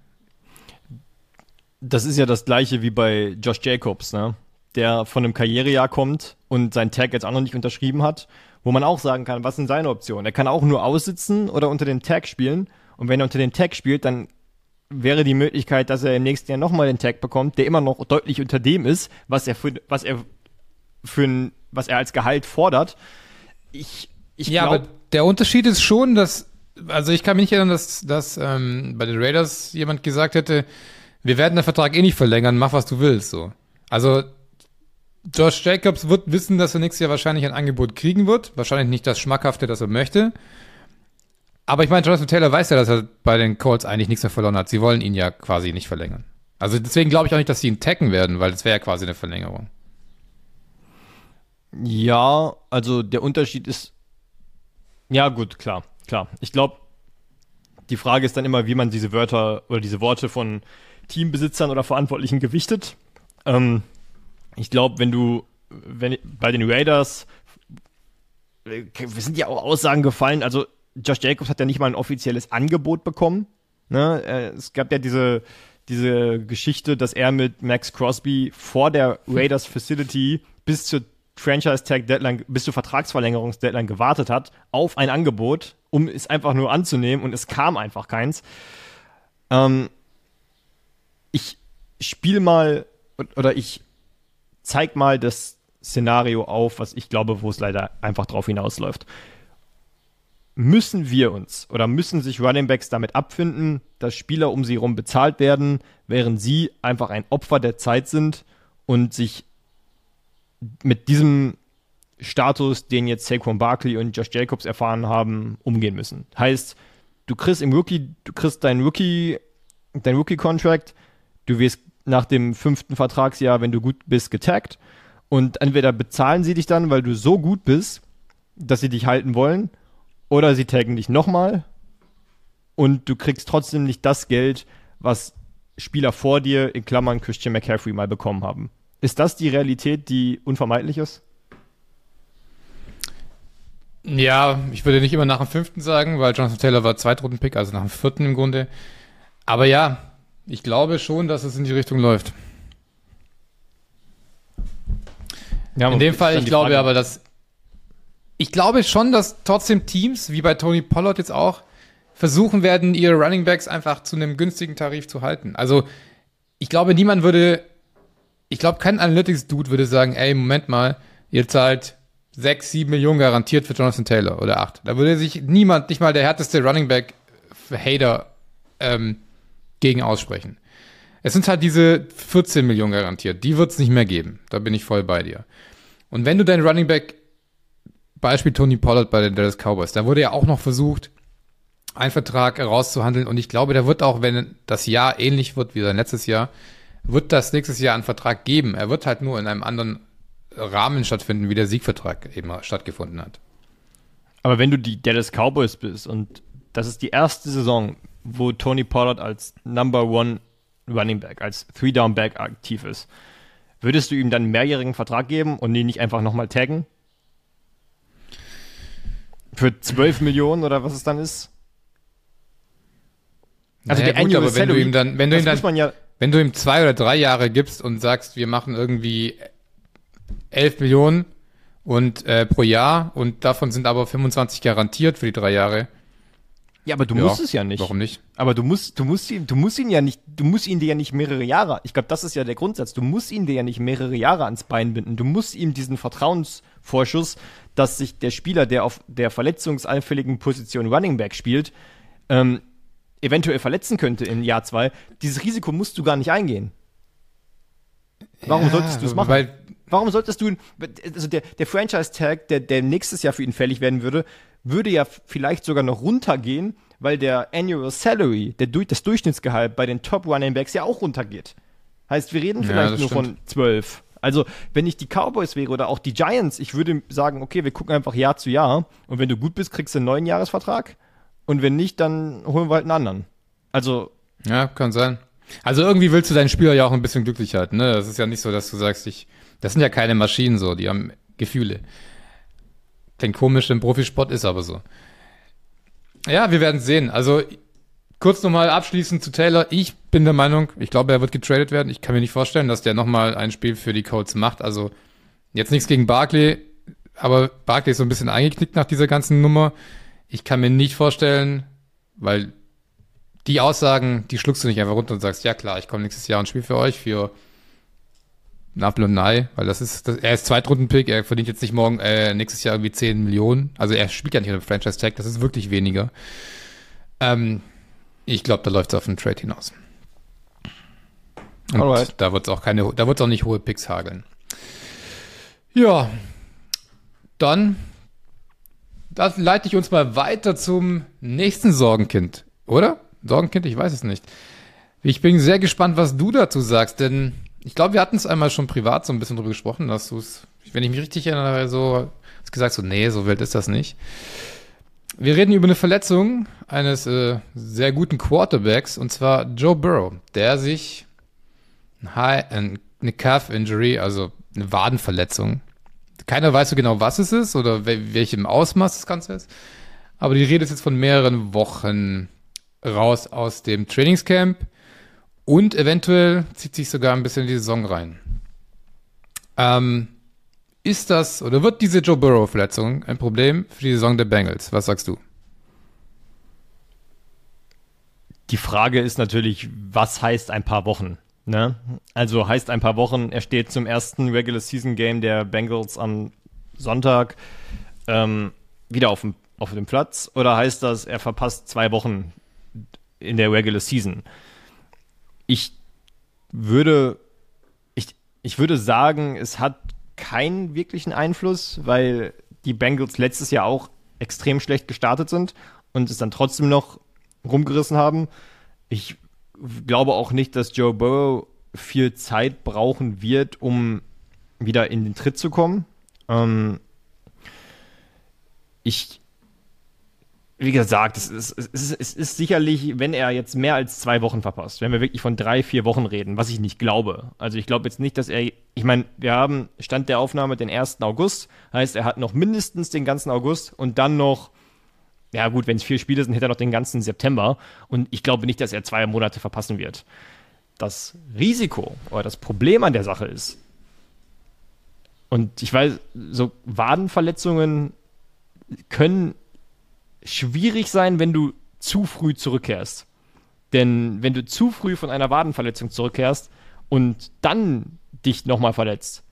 B: Das ist ja das gleiche wie bei Josh Jacobs, ne? der von einem Karrierejahr kommt und sein Tag jetzt auch noch nicht unterschrieben hat, wo man auch sagen kann, was sind seine Optionen? Er kann auch nur aussitzen oder unter den Tag spielen. Und wenn er unter den Tag spielt, dann wäre die Möglichkeit, dass er im nächsten Jahr nochmal den Tag bekommt, der immer noch deutlich unter dem ist, was er für, was er für ein, was er als Gehalt fordert. Ich, ich
A: ja, glaub, aber der Unterschied ist schon, dass, also ich kann mich nicht erinnern, dass, dass ähm, bei den Raiders jemand gesagt hätte, wir werden den Vertrag eh nicht verlängern, mach was du willst, so. Also, Josh Jacobs wird wissen, dass er nächstes Jahr wahrscheinlich ein Angebot kriegen wird. Wahrscheinlich nicht das Schmackhafte, das er möchte. Aber ich meine, Jonathan Taylor weiß ja, dass er bei den Colts eigentlich nichts mehr verloren hat. Sie wollen ihn ja quasi nicht verlängern. Also deswegen glaube ich auch nicht, dass sie ihn taggen werden, weil das wäre ja quasi eine Verlängerung.
B: Ja, also der Unterschied ist. Ja, gut, klar, klar. Ich glaube, die Frage ist dann immer, wie man diese Wörter oder diese Worte von Teambesitzern oder Verantwortlichen gewichtet. Ähm, ich glaube, wenn du, wenn bei den Raiders, wir sind ja auch Aussagen gefallen, also Josh Jacobs hat ja nicht mal ein offizielles Angebot bekommen. Ne? Äh, es gab ja diese, diese Geschichte, dass er mit Max Crosby vor der Raiders Facility bis zur Franchise Tag Deadline, bis zur Vertragsverlängerungsdeadline gewartet hat auf ein Angebot, um es einfach nur anzunehmen und es kam einfach keins. Ähm, ich spiele mal oder ich zeig mal das Szenario auf, was ich glaube, wo es leider einfach drauf hinausläuft müssen wir uns oder müssen sich Running Backs damit abfinden, dass Spieler um sie herum bezahlt werden, während sie einfach ein Opfer der Zeit sind und sich mit diesem Status, den jetzt Saquon Barkley und Josh Jacobs erfahren haben, umgehen müssen. Heißt, du kriegst im Rookie, du kriegst deinen Rookie, dein Rookie-Contract, du wirst nach dem fünften Vertragsjahr, wenn du gut bist, getaggt und entweder bezahlen sie dich dann, weil du so gut bist, dass sie dich halten wollen, oder sie taggen dich nochmal und du kriegst trotzdem nicht das Geld, was Spieler vor dir, in Klammern Christian McCaffrey, mal bekommen haben. Ist das die Realität, die unvermeidlich ist?
A: Ja, ich würde nicht immer nach dem fünften sagen, weil Jonathan Taylor war Zweitrunden-Pick, also nach dem vierten im Grunde. Aber ja, ich glaube schon, dass es in die Richtung läuft. Ja, in dem Fall, ich glaube Frage. aber, dass ich glaube schon, dass trotzdem Teams, wie bei Tony Pollard jetzt auch, versuchen werden, ihre Running Backs einfach zu einem günstigen Tarif zu halten. Also, ich glaube, niemand würde, ich glaube, kein Analytics-Dude würde sagen, ey, Moment mal, ihr zahlt sechs, sieben Millionen garantiert für Jonathan Taylor oder acht. Da würde sich niemand, nicht mal der härteste Running Back-Hater, ähm, gegen aussprechen. Es sind halt diese 14 Millionen garantiert. Die wird es nicht mehr geben. Da bin ich voll bei dir. Und wenn du deinen Running Back Beispiel Tony Pollard bei den Dallas Cowboys. Da wurde ja auch noch versucht, einen Vertrag herauszuhandeln. Und ich glaube, da wird auch, wenn das Jahr ähnlich wird wie sein letztes Jahr, wird das nächstes Jahr einen Vertrag geben. Er wird halt nur in einem anderen Rahmen stattfinden, wie der Siegvertrag eben stattgefunden hat.
B: Aber wenn du die Dallas Cowboys bist und das ist die erste Saison, wo Tony Pollard als Number One Running Back, als Three-Down-Back aktiv ist, würdest du ihm dann einen mehrjährigen Vertrag geben und ihn nicht einfach nochmal taggen? Für 12 Millionen oder was es dann ist?
A: Also naja, der gut, aber wenn Salary, du ihm dann, wenn du ihm dann, ja wenn du ihm zwei oder drei Jahre gibst und sagst, wir machen irgendwie 11 Millionen und äh, pro Jahr und davon sind aber 25 garantiert für die drei Jahre.
B: Ja, aber du ja, musst es ja nicht.
A: Warum nicht?
B: Aber du musst, du musst ihn, du musst ihn ja nicht, du musst ihn dir ja nicht mehrere Jahre. Ich glaube, das ist ja der Grundsatz. Du musst ihn dir ja nicht mehrere Jahre ans Bein binden. Du musst ihm diesen Vertrauensvorschuss dass sich der Spieler, der auf der verletzungsanfälligen Position Running Back spielt, ähm, eventuell verletzen könnte im Jahr zwei. Dieses Risiko musst du gar nicht eingehen. Warum ja, solltest du es machen? Weil Warum solltest du, also der, der Franchise-Tag, der, der nächstes Jahr für ihn fällig werden würde, würde ja vielleicht sogar noch runtergehen, weil der Annual Salary, der, das Durchschnittsgehalt bei den Top Running Backs ja auch runtergeht. Heißt, wir reden vielleicht ja, nur stimmt. von 12. Also, wenn ich die Cowboys wäre oder auch die Giants, ich würde sagen, okay, wir gucken einfach Jahr zu Jahr und wenn du gut bist, kriegst du einen neuen Jahresvertrag und wenn nicht, dann holen wir halt einen anderen. Also.
A: Ja, kann sein. Also irgendwie willst du deinen Spieler ja auch ein bisschen glücklich halten, ne? Das ist ja nicht so, dass du sagst, ich, das sind ja keine Maschinen so, die haben Gefühle. Klingt komisch im Profisport, ist aber so. Ja, wir werden sehen. Also, kurz nochmal abschließend zu Taylor. Ich bin der Meinung, ich glaube, er wird getradet werden. Ich kann mir nicht vorstellen, dass der nochmal ein Spiel für die Colts macht. Also, jetzt nichts gegen Barkley, aber Barkley ist so ein bisschen eingeknickt nach dieser ganzen Nummer. Ich kann mir nicht vorstellen, weil die Aussagen, die schluckst du nicht einfach runter und sagst, ja klar, ich komme nächstes Jahr und spiele für euch für Napel und Nei, weil das ist, das, er ist Zweitrunden-Pick, er verdient jetzt nicht morgen, äh, nächstes Jahr irgendwie 10 Millionen. Also er spielt ja nicht unter Franchise-Tag, das ist wirklich weniger. Ähm, ich glaube, da läuft es auf einen Trade hinaus. Und Alright. da wird es auch keine, da wird auch nicht hohe Picks hageln. Ja, dann das leite ich uns mal weiter zum nächsten Sorgenkind, oder? Sorgenkind, ich weiß es nicht. Ich bin sehr gespannt, was du dazu sagst, denn ich glaube, wir hatten es einmal schon privat so ein bisschen drüber gesprochen, dass du es, wenn ich mich richtig erinnere, so hast gesagt, so, nee, so wild ist das nicht. Wir reden über eine Verletzung eines äh, sehr guten Quarterbacks, und zwar Joe Burrow, der sich eine Calf-Injury, also eine Wadenverletzung, keiner weiß so genau, was es ist oder welchem Ausmaß das Ganze ist, aber die Rede ist jetzt von mehreren Wochen raus aus dem Trainingscamp und eventuell zieht sich sogar ein bisschen in die Saison rein. Ähm, ist das oder wird diese Joe Burrow-Verletzung ein Problem für die Saison der Bengals? Was sagst du?
B: Die Frage ist natürlich, was heißt ein paar Wochen? Ne? Also heißt ein paar Wochen, er steht zum ersten Regular Season Game der Bengals am Sonntag ähm, wieder auf dem, auf dem Platz oder heißt das, er verpasst zwei Wochen in der Regular Season? Ich würde, ich, ich würde sagen, es hat keinen wirklichen Einfluss, weil die Bengals letztes Jahr auch extrem schlecht gestartet sind und es dann trotzdem noch rumgerissen haben. Ich glaube auch nicht, dass Joe Burrow viel Zeit brauchen wird, um wieder in den Tritt zu kommen. Ähm, ich wie gesagt, es ist, es, ist, es ist sicherlich, wenn er jetzt mehr als zwei Wochen verpasst, wenn wir wirklich von drei, vier Wochen reden, was ich nicht glaube. Also ich glaube jetzt nicht, dass er, ich meine, wir haben Stand der Aufnahme den 1. August, heißt, er hat noch mindestens den ganzen August und dann noch, ja gut, wenn es vier Spiele sind, hätte er noch den ganzen September und ich glaube nicht, dass er zwei Monate verpassen wird. Das Risiko oder das Problem an der Sache ist, und ich weiß, so Wadenverletzungen können schwierig sein, wenn du zu früh zurückkehrst. Denn wenn du zu früh von einer Wadenverletzung zurückkehrst und dann dich nochmal verletzt,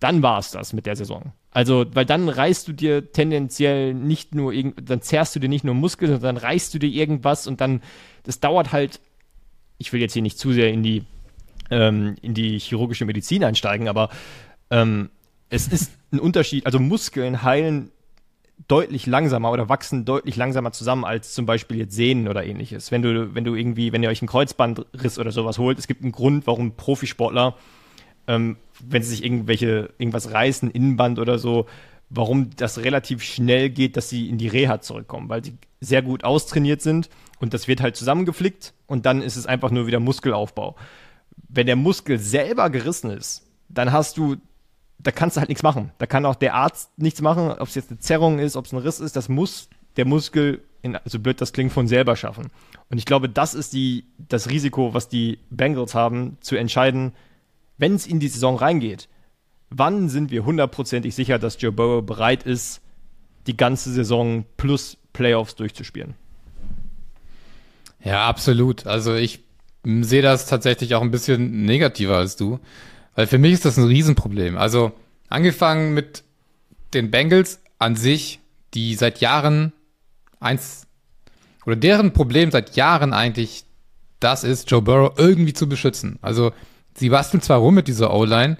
B: dann war es das mit der Saison. Also, weil dann reißt du dir tendenziell nicht nur irgend, dann zerrst du dir nicht nur Muskeln, sondern dann reißt du dir irgendwas und dann, das dauert halt, ich will jetzt hier nicht zu sehr in die, ähm, in die chirurgische Medizin einsteigen, aber ähm, es ist ein Unterschied. Also Muskeln heilen deutlich langsamer oder wachsen deutlich langsamer zusammen als zum Beispiel jetzt Sehnen oder ähnliches. Wenn du, wenn du irgendwie, wenn ihr euch einen Kreuzbandriss oder sowas holt, es gibt einen Grund, warum Profisportler, ähm, wenn sie sich irgendwelche, irgendwas reißen, Innenband oder so, warum das relativ schnell geht, dass sie in die Reha zurückkommen, weil sie sehr gut austrainiert sind und das wird halt zusammengeflickt und dann ist es einfach nur wieder Muskelaufbau. Wenn der Muskel selber gerissen ist, dann hast du da kannst du halt nichts machen. Da kann auch der Arzt nichts machen, ob es jetzt eine Zerrung ist, ob es ein Riss ist, das muss der Muskel, in, so also blöd das klingt, von selber schaffen. Und ich glaube, das ist die, das Risiko, was die Bengals haben, zu entscheiden, wenn es in die Saison reingeht, wann sind wir hundertprozentig sicher, dass Joe Burrow bereit ist, die ganze Saison plus Playoffs durchzuspielen.
A: Ja, absolut. Also ich sehe das tatsächlich auch ein bisschen negativer als du. Weil für mich ist das ein Riesenproblem. Also angefangen mit den Bengals an sich, die seit Jahren eins oder deren Problem seit Jahren eigentlich das ist, Joe Burrow irgendwie zu beschützen. Also sie basteln zwar rum mit dieser O-Line,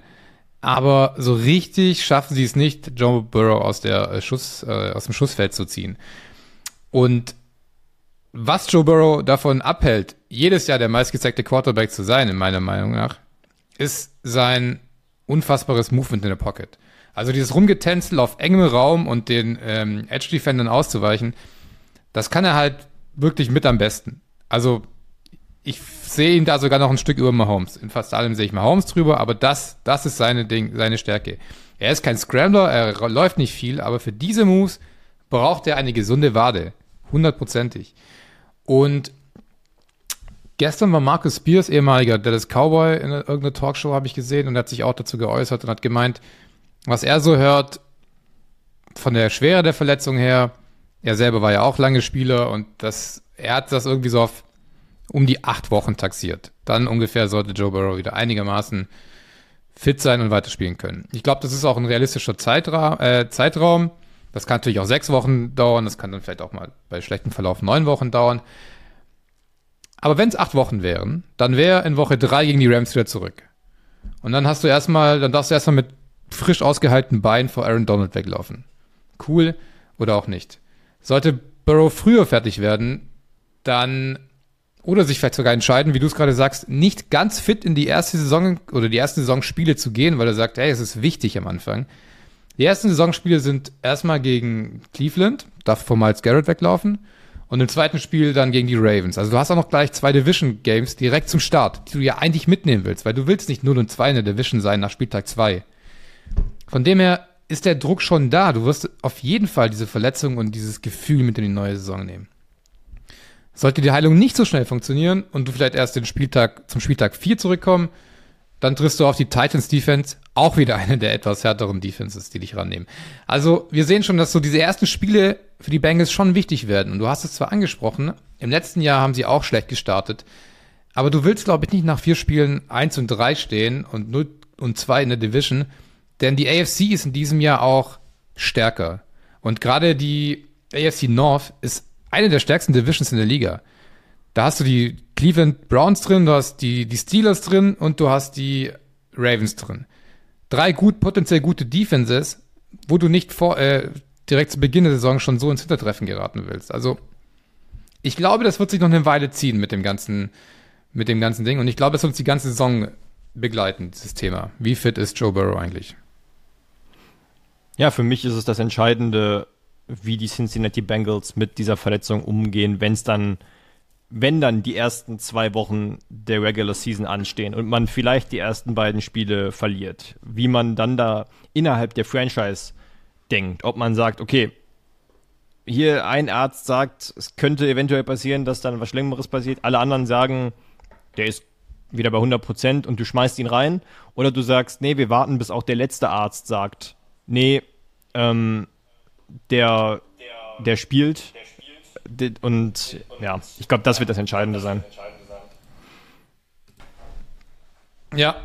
A: aber so richtig schaffen sie es nicht, Joe Burrow aus der äh, Schuss, äh, aus dem Schussfeld zu ziehen. Und was Joe Burrow davon abhält, jedes Jahr der meistgezeigte Quarterback zu sein, in meiner Meinung nach, ist sein unfassbares Movement in der Pocket. Also dieses Rumgetänzel auf engem Raum und den ähm, Edge-Defendern auszuweichen, das kann er halt wirklich mit am besten. Also ich sehe ihn da sogar noch ein Stück über Mahomes. In fast allem sehe ich Mahomes drüber, aber das, das ist seine, Ding, seine Stärke. Er ist kein Scrambler, er läuft nicht viel, aber für diese Moves braucht er eine gesunde Wade. Hundertprozentig. Und gestern war Marcus Spears, ehemaliger Dallas Cowboy, in irgendeiner Talkshow, habe ich gesehen, und hat sich auch dazu geäußert und hat gemeint, was er so hört, von der Schwere der Verletzung her, er selber war ja auch lange Spieler und das, er hat das irgendwie so auf um die acht Wochen taxiert. Dann ungefähr sollte Joe Burrow wieder einigermaßen fit sein und weiterspielen können. Ich glaube, das ist auch ein realistischer Zeitra äh, Zeitraum. Das kann natürlich auch sechs Wochen dauern, das kann dann vielleicht auch mal bei schlechtem Verlauf neun Wochen dauern. Aber wenn es acht Wochen wären, dann wäre in Woche drei gegen die Rams wieder zurück. Und dann hast du erstmal, dann darfst du erstmal mit frisch ausgehaltenen Beinen vor Aaron Donald weglaufen. Cool oder auch nicht. Sollte Burrow früher fertig werden, dann oder sich vielleicht sogar entscheiden, wie du es gerade sagst, nicht ganz fit in die erste Saison oder die ersten Saisonspiele zu gehen, weil er sagt, hey, es ist wichtig am Anfang. Die ersten Saisonspiele sind erstmal gegen Cleveland, darf vor Miles Garrett weglaufen. Und im zweiten Spiel dann gegen die Ravens. Also du hast auch noch gleich zwei Division Games direkt zum Start, die du ja eigentlich mitnehmen willst, weil du willst nicht 0 und 2 in der Division sein nach Spieltag 2. Von dem her ist der Druck schon da. Du wirst auf jeden Fall diese Verletzung und dieses Gefühl mit in die neue Saison nehmen. Sollte die Heilung nicht so schnell funktionieren und du vielleicht erst den Spieltag zum Spieltag 4 zurückkommen, dann triffst du auf die Titans Defense, auch wieder eine der etwas härteren Defenses, die dich rannehmen. Also, wir sehen schon, dass so diese ersten Spiele für die Bengals schon wichtig werden. Und du hast es zwar angesprochen, im letzten Jahr haben sie auch schlecht gestartet, aber du willst, glaube ich, nicht nach vier Spielen 1 und 3 stehen und 0 und 2 in der Division, denn die AFC ist in diesem Jahr auch stärker. Und gerade die AFC North ist eine der stärksten Divisions in der Liga. Da hast du die Cleveland Browns drin, du hast die, die Steelers drin und du hast die Ravens drin. Drei gut, potenziell gute Defenses, wo du nicht vor, äh, direkt zu Beginn der Saison schon so ins Hintertreffen geraten willst. Also, ich glaube, das wird sich noch eine Weile ziehen mit dem ganzen, mit dem ganzen Ding. Und ich glaube, es wird uns die ganze Saison begleiten, dieses Thema. Wie fit ist Joe Burrow eigentlich?
B: Ja, für mich ist es das Entscheidende, wie die Cincinnati Bengals mit dieser Verletzung umgehen, wenn es dann, wenn dann die ersten zwei Wochen der Regular Season anstehen und man vielleicht die ersten beiden Spiele verliert, wie man dann da innerhalb der Franchise denkt, ob man sagt, okay, hier ein Arzt sagt, es könnte eventuell passieren, dass dann was Schlimmeres passiert, alle anderen sagen, der ist wieder bei 100 Prozent und du schmeißt ihn rein, oder du sagst, nee, wir warten, bis auch der letzte Arzt sagt, nee, ähm, der, der spielt. Und ja, ich glaube, das wird das Entscheidende sein.
A: Ja,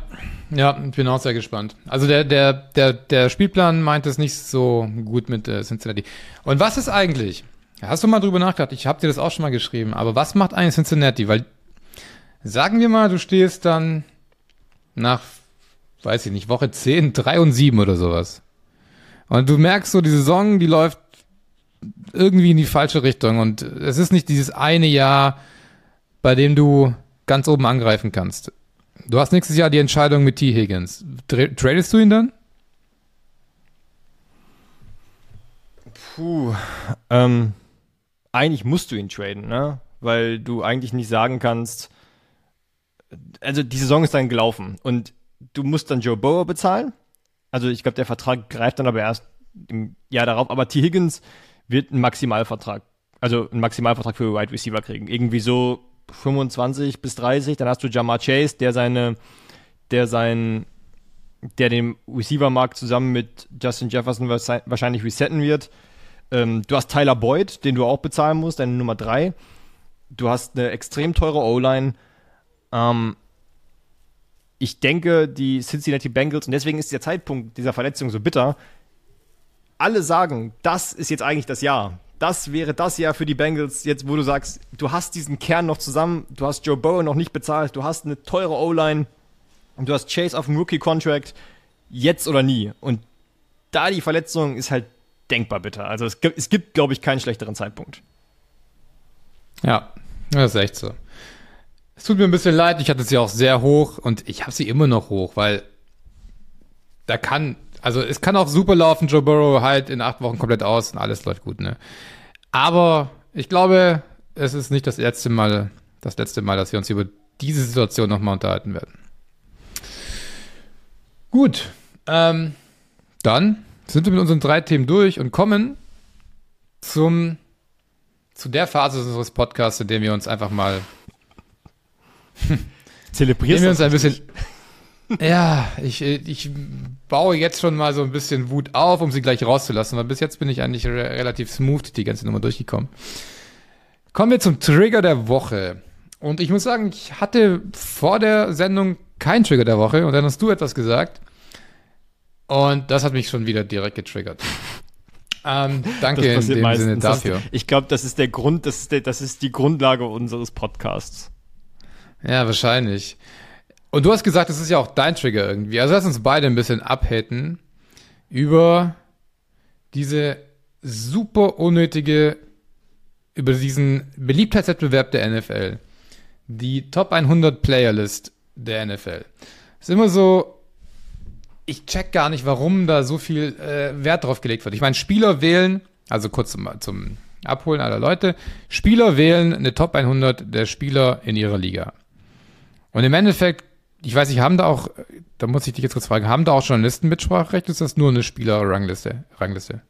A: ja, ich bin auch sehr gespannt. Also der, der, der, der Spielplan meint es nicht so gut mit äh, Cincinnati. Und was ist eigentlich? Hast du mal drüber nachgedacht? Ich habe dir das auch schon mal geschrieben. Aber was macht eigentlich Cincinnati? Weil sagen wir mal, du stehst dann nach, weiß ich nicht, Woche 10, 3 und 7 oder sowas. Und du merkst so, die Saison, die läuft irgendwie in die falsche Richtung. Und es ist nicht dieses eine Jahr, bei dem du ganz oben angreifen kannst. Du hast nächstes Jahr die Entscheidung mit T. Higgins. Tradest du ihn dann?
B: Puh. Ähm, eigentlich musst du ihn traden, ne? Weil du eigentlich nicht sagen kannst, also die Saison ist dann gelaufen und du musst dann Joe Burrow bezahlen also ich glaube, der Vertrag greift dann aber erst im Jahr darauf. Aber T. Higgins wird einen Maximalvertrag, also einen Maximalvertrag für Wide Receiver kriegen. Irgendwie so 25 bis 30. Dann hast du Jamar Chase, der seine, der sein, der den Receiver-Markt zusammen mit Justin Jefferson wahrscheinlich resetten wird. Ähm, du hast Tyler Boyd, den du auch bezahlen musst, deine Nummer 3. Du hast eine extrem teure O-Line. Ähm, ich denke, die Cincinnati Bengals, und deswegen ist der Zeitpunkt dieser Verletzung so bitter, alle sagen, das ist jetzt eigentlich das Jahr. Das wäre das Jahr für die Bengals, jetzt wo du sagst, du hast diesen Kern noch zusammen, du hast Joe Burrow noch nicht bezahlt, du hast eine teure O-Line und du hast Chase auf dem Rookie-Contract, jetzt oder nie. Und da die Verletzung ist halt denkbar bitter. Also es gibt, es gibt glaube ich, keinen schlechteren Zeitpunkt.
A: Ja, das ist echt so. Es tut mir ein bisschen leid, ich hatte sie auch sehr hoch und ich habe sie immer noch hoch, weil da kann, also es kann auch super laufen, Joe Burrow halt in acht Wochen komplett aus und alles läuft gut, ne? Aber ich glaube, es ist nicht das letzte Mal, das letzte Mal, dass wir uns über diese Situation nochmal unterhalten werden. Gut, ähm, dann sind wir mit unseren drei Themen durch und kommen zum zu der Phase unseres Podcasts, in dem wir uns einfach mal
B: zelebrieren
A: wir uns ein bisschen ja, ich, ich baue jetzt schon mal so ein bisschen Wut auf, um sie gleich rauszulassen, weil bis jetzt bin ich eigentlich re relativ smooth die ganze Nummer durchgekommen. Kommen wir zum Trigger der Woche. Und ich muss sagen, ich hatte vor der Sendung keinen Trigger der Woche und dann hast du etwas gesagt. Und das hat mich schon wieder direkt getriggert. *laughs* Ähm, danke in dem meistens. Sinne dafür.
B: Ich glaube, das ist der Grund, das ist, der, das ist die Grundlage unseres Podcasts.
A: Ja, wahrscheinlich. Und du hast gesagt, das ist ja auch dein Trigger irgendwie. Also lass uns beide ein bisschen abhaten über diese super unnötige, über diesen Beliebtheitswettbewerb der NFL. Die Top 100 Playerlist der NFL. Ist immer so, ich check gar nicht, warum da so viel äh, Wert drauf gelegt wird. Ich meine, Spieler wählen, also kurz zum, zum Abholen aller Leute, Spieler wählen eine Top 100 der Spieler in ihrer Liga. Und im Endeffekt, ich weiß nicht, haben da auch, da muss ich dich jetzt kurz fragen, haben da auch Journalisten Mitspracherecht? Ist das nur eine Spieler-Rangliste? Rangliste?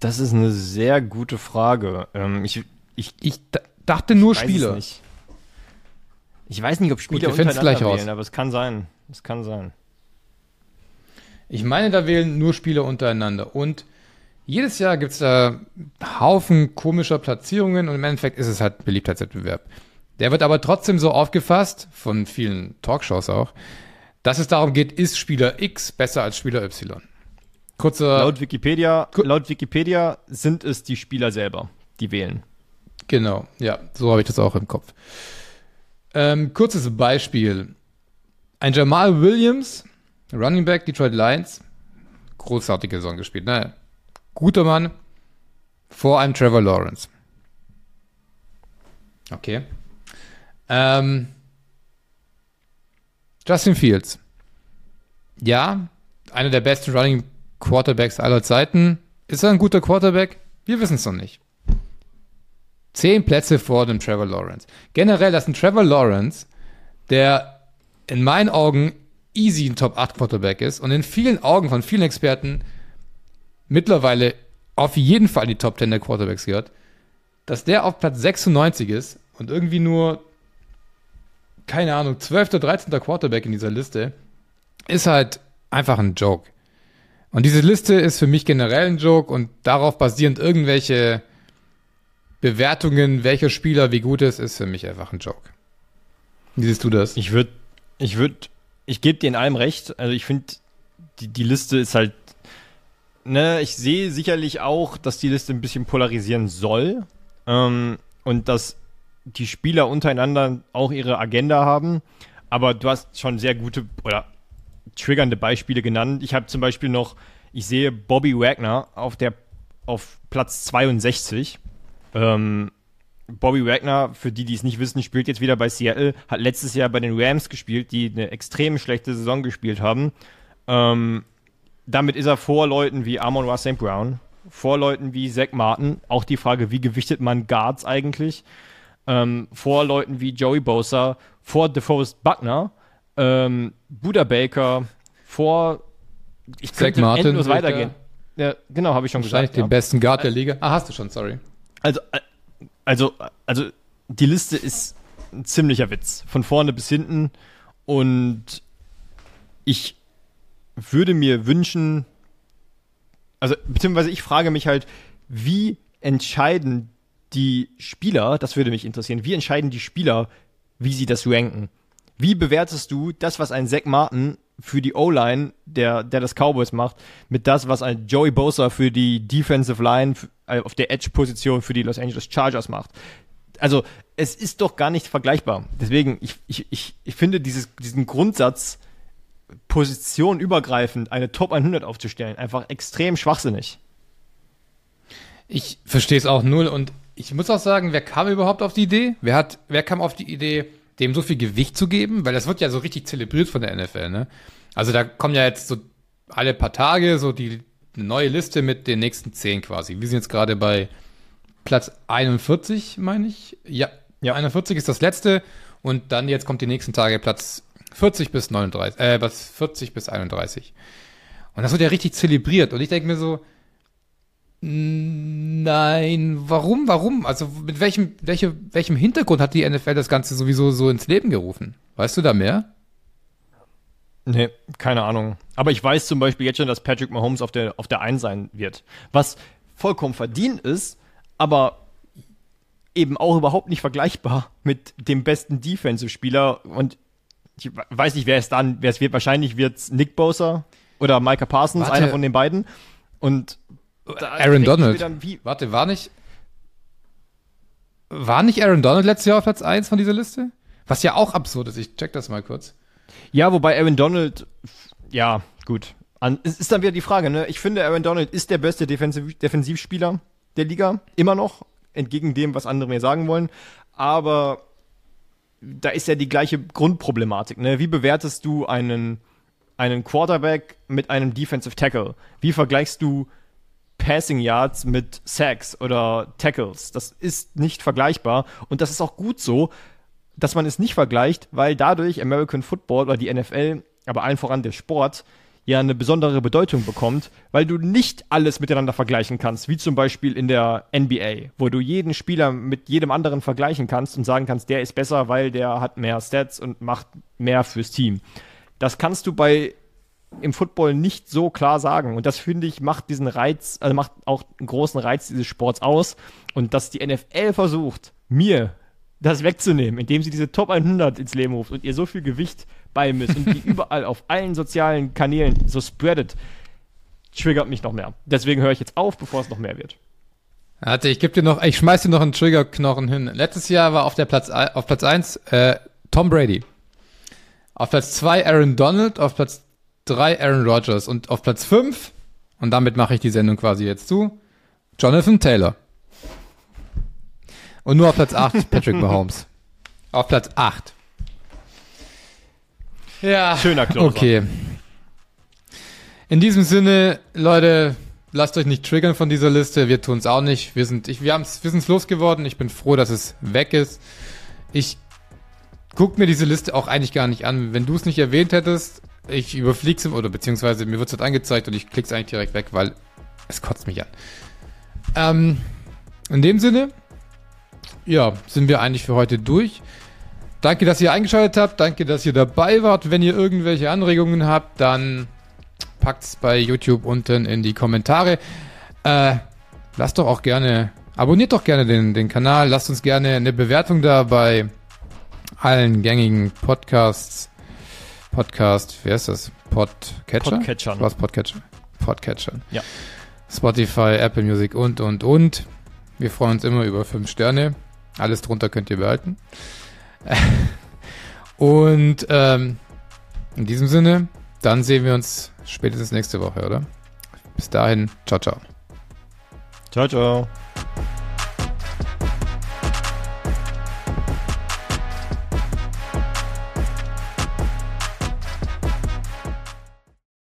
B: Das ist eine sehr gute Frage. Ähm, ich, ich,
A: ich dachte nur ich Spieler.
B: Ich weiß nicht, ob Spieler
A: Gut, untereinander gleich wählen, raus.
B: aber es kann sein. Es kann sein.
A: Ich meine, da wählen nur Spieler untereinander. Und jedes Jahr gibt es da Haufen komischer Platzierungen und im Endeffekt ist es halt ein Beliebtheitswettbewerb. Der wird aber trotzdem so aufgefasst, von vielen Talkshows auch, dass es darum geht, ist Spieler X besser als Spieler Y.
B: Kurzer laut Wikipedia, laut Wikipedia sind es die Spieler selber, die wählen.
A: Genau, ja, so habe ich das auch im Kopf. Ähm, kurzes Beispiel. Ein Jamal Williams Running Back, Detroit Lions. Großartige Saison gespielt. Ne? Guter Mann. Vor einem Trevor Lawrence. Okay. Ähm, Justin Fields. Ja, einer der besten Running Quarterbacks aller Zeiten. Ist er ein guter Quarterback? Wir wissen es noch nicht. Zehn Plätze vor dem Trevor Lawrence. Generell, dass ein Trevor Lawrence, der in meinen Augen easy ein Top 8 Quarterback ist und in vielen Augen von vielen Experten mittlerweile auf jeden Fall in die Top 10 der Quarterbacks gehört, dass der auf Platz 96 ist und irgendwie nur, keine Ahnung, 12. oder 13. Quarterback in dieser Liste, ist halt einfach ein Joke. Und diese Liste ist für mich generell ein Joke und darauf basierend irgendwelche Bewertungen, welcher Spieler wie gut ist, ist für mich einfach ein Joke. Wie siehst du das?
B: Ich würde ich würd ich gebe dir in allem recht. Also ich finde, die, die Liste ist halt, ne, ich sehe sicherlich auch, dass die Liste ein bisschen polarisieren soll. Ähm, und dass die Spieler untereinander auch ihre Agenda haben. Aber du hast schon sehr gute oder triggernde Beispiele genannt. Ich habe zum Beispiel noch, ich sehe Bobby Wagner auf der auf Platz 62. Ähm, Bobby Wagner, für die, die es nicht wissen, spielt jetzt wieder bei Seattle, hat letztes Jahr bei den Rams gespielt, die eine extrem schlechte Saison gespielt haben. Ähm, damit ist er vor Leuten wie Amon Ross St. Brown, vor Leuten wie Zach Martin, auch die Frage, wie gewichtet man Guards eigentlich, ähm, vor Leuten wie Joey Bosa, vor DeForest Buckner, ähm, Buda Baker, vor
A: ich könnte Zach Martin endlos
B: weitergehen. Ja, genau, habe ich schon gesagt.
A: den ja. besten Guard der Liga. Ah, hast du schon, sorry.
B: Also, äh, also, also die Liste ist ein ziemlicher Witz. Von vorne bis hinten. Und ich würde mir wünschen, also beziehungsweise ich frage mich halt, wie entscheiden die Spieler, das würde mich interessieren, wie entscheiden die Spieler, wie sie das ranken? Wie bewertest du das, was ein Zach Martin für die O-Line, der, der das Cowboys macht, mit das, was ein Joey Bosa für die Defensive Line äh, auf der Edge-Position für die Los Angeles Chargers macht. Also, es ist doch gar nicht vergleichbar. Deswegen, ich, ich, ich, ich finde dieses, diesen Grundsatz, Position übergreifend eine Top 100 aufzustellen, einfach extrem schwachsinnig.
A: Ich verstehe es auch null und ich muss auch sagen, wer kam überhaupt auf die Idee? Wer hat, wer kam auf die Idee, dem so viel Gewicht zu geben, weil das wird ja so richtig zelebriert von der NFL, ne? Also da kommen ja jetzt so alle paar Tage so die neue Liste mit den nächsten zehn quasi. Wir sind jetzt gerade bei Platz 41, meine ich. Ja, ja, 41 ist das letzte und dann jetzt kommt die nächsten Tage Platz 40 bis 39, äh, was 40 bis 31. Und das wird ja richtig zelebriert. Und ich denke mir so, nein, warum, warum? Also mit welchem, welche, welchem Hintergrund hat die NFL das Ganze sowieso so ins Leben gerufen? Weißt du da mehr?
B: Nee, keine Ahnung. Aber ich weiß zum Beispiel jetzt schon, dass Patrick Mahomes auf der, auf der 1 sein wird. Was vollkommen verdient ist, aber eben auch überhaupt nicht vergleichbar mit dem besten Defensive-Spieler. Und ich weiß nicht, wer es dann, wer es wird. Wahrscheinlich wird es Nick Bosa oder Micah Parsons, Warte. einer von den beiden. Und
A: Aaron Donald. Warte, war nicht. War nicht Aaron Donald letztes Jahr auf Platz 1 von dieser Liste? Was ja auch absurd ist. Ich check das mal kurz.
B: Ja, wobei Aaron Donald, ja, gut. An, es ist dann wieder die Frage, ne? Ich finde, Aaron Donald ist der beste Defensiv Defensivspieler der Liga. Immer noch. Entgegen dem, was andere mir sagen wollen. Aber da ist ja die gleiche Grundproblematik, ne? Wie bewertest du einen einen Quarterback mit einem Defensive Tackle? Wie vergleichst du Passing Yards mit Sacks oder Tackles? Das ist nicht vergleichbar und das ist auch gut so, dass man es nicht vergleicht, weil dadurch American Football oder die NFL, aber allen voran der Sport, ja eine besondere Bedeutung bekommt, weil du nicht alles miteinander vergleichen kannst, wie zum Beispiel in der NBA, wo du jeden Spieler mit jedem anderen vergleichen kannst und sagen kannst, der ist besser, weil der hat mehr Stats und macht mehr fürs Team. Das kannst du bei im Football nicht so klar sagen. Und das finde ich macht diesen Reiz, also macht auch einen großen Reiz dieses Sports aus. Und dass die NFL versucht, mir das wegzunehmen, indem sie diese Top 100 ins Leben ruft und ihr so viel Gewicht beimisst und die *laughs* überall auf allen sozialen Kanälen so spreadet, triggert mich noch mehr. Deswegen höre ich jetzt auf, bevor es noch mehr wird.
A: Warte, ich gebe dir noch, ich schmeiß dir noch einen Triggerknochen hin. Letztes Jahr war auf der Platz auf Platz 1 äh, Tom Brady. Auf Platz 2 Aaron Donald, auf Platz 3 Aaron Rodgers und auf Platz 5, und damit mache ich die Sendung quasi jetzt zu, Jonathan Taylor. Und nur auf Platz 8 *laughs* Patrick Mahomes. Auf Platz 8. Ja. Schöner Closer. Okay. In diesem Sinne, Leute, lasst euch nicht triggern von dieser Liste. Wir tun es auch nicht. Wir sind, ich, wir haben's, wir sind's losgeworden. Ich bin froh, dass es weg ist. Ich guck mir diese Liste auch eigentlich gar nicht an. Wenn du es nicht erwähnt hättest, ich überflieg's oder beziehungsweise mir wird's halt angezeigt und ich klick's eigentlich direkt weg, weil es kotzt mich an. Ähm, in dem Sinne, ja, sind wir eigentlich für heute durch. Danke, dass ihr eingeschaltet habt. Danke, dass ihr dabei wart. Wenn ihr irgendwelche Anregungen habt, dann packt's bei YouTube unten in die Kommentare. Äh, lasst doch auch gerne, abonniert doch gerne den, den Kanal. Lasst uns gerne eine Bewertung da bei allen gängigen Podcasts. Podcast, wer ist das? Podcatcher? Podcatchern. Was Podcatcher? Podcatchern.
B: Ja.
A: Spotify, Apple Music und, und, und. Wir freuen uns immer über fünf Sterne. Alles drunter könnt ihr behalten. *laughs* und ähm, in diesem Sinne, dann sehen wir uns spätestens nächste Woche, oder? Bis dahin, ciao, ciao.
B: Ciao, ciao.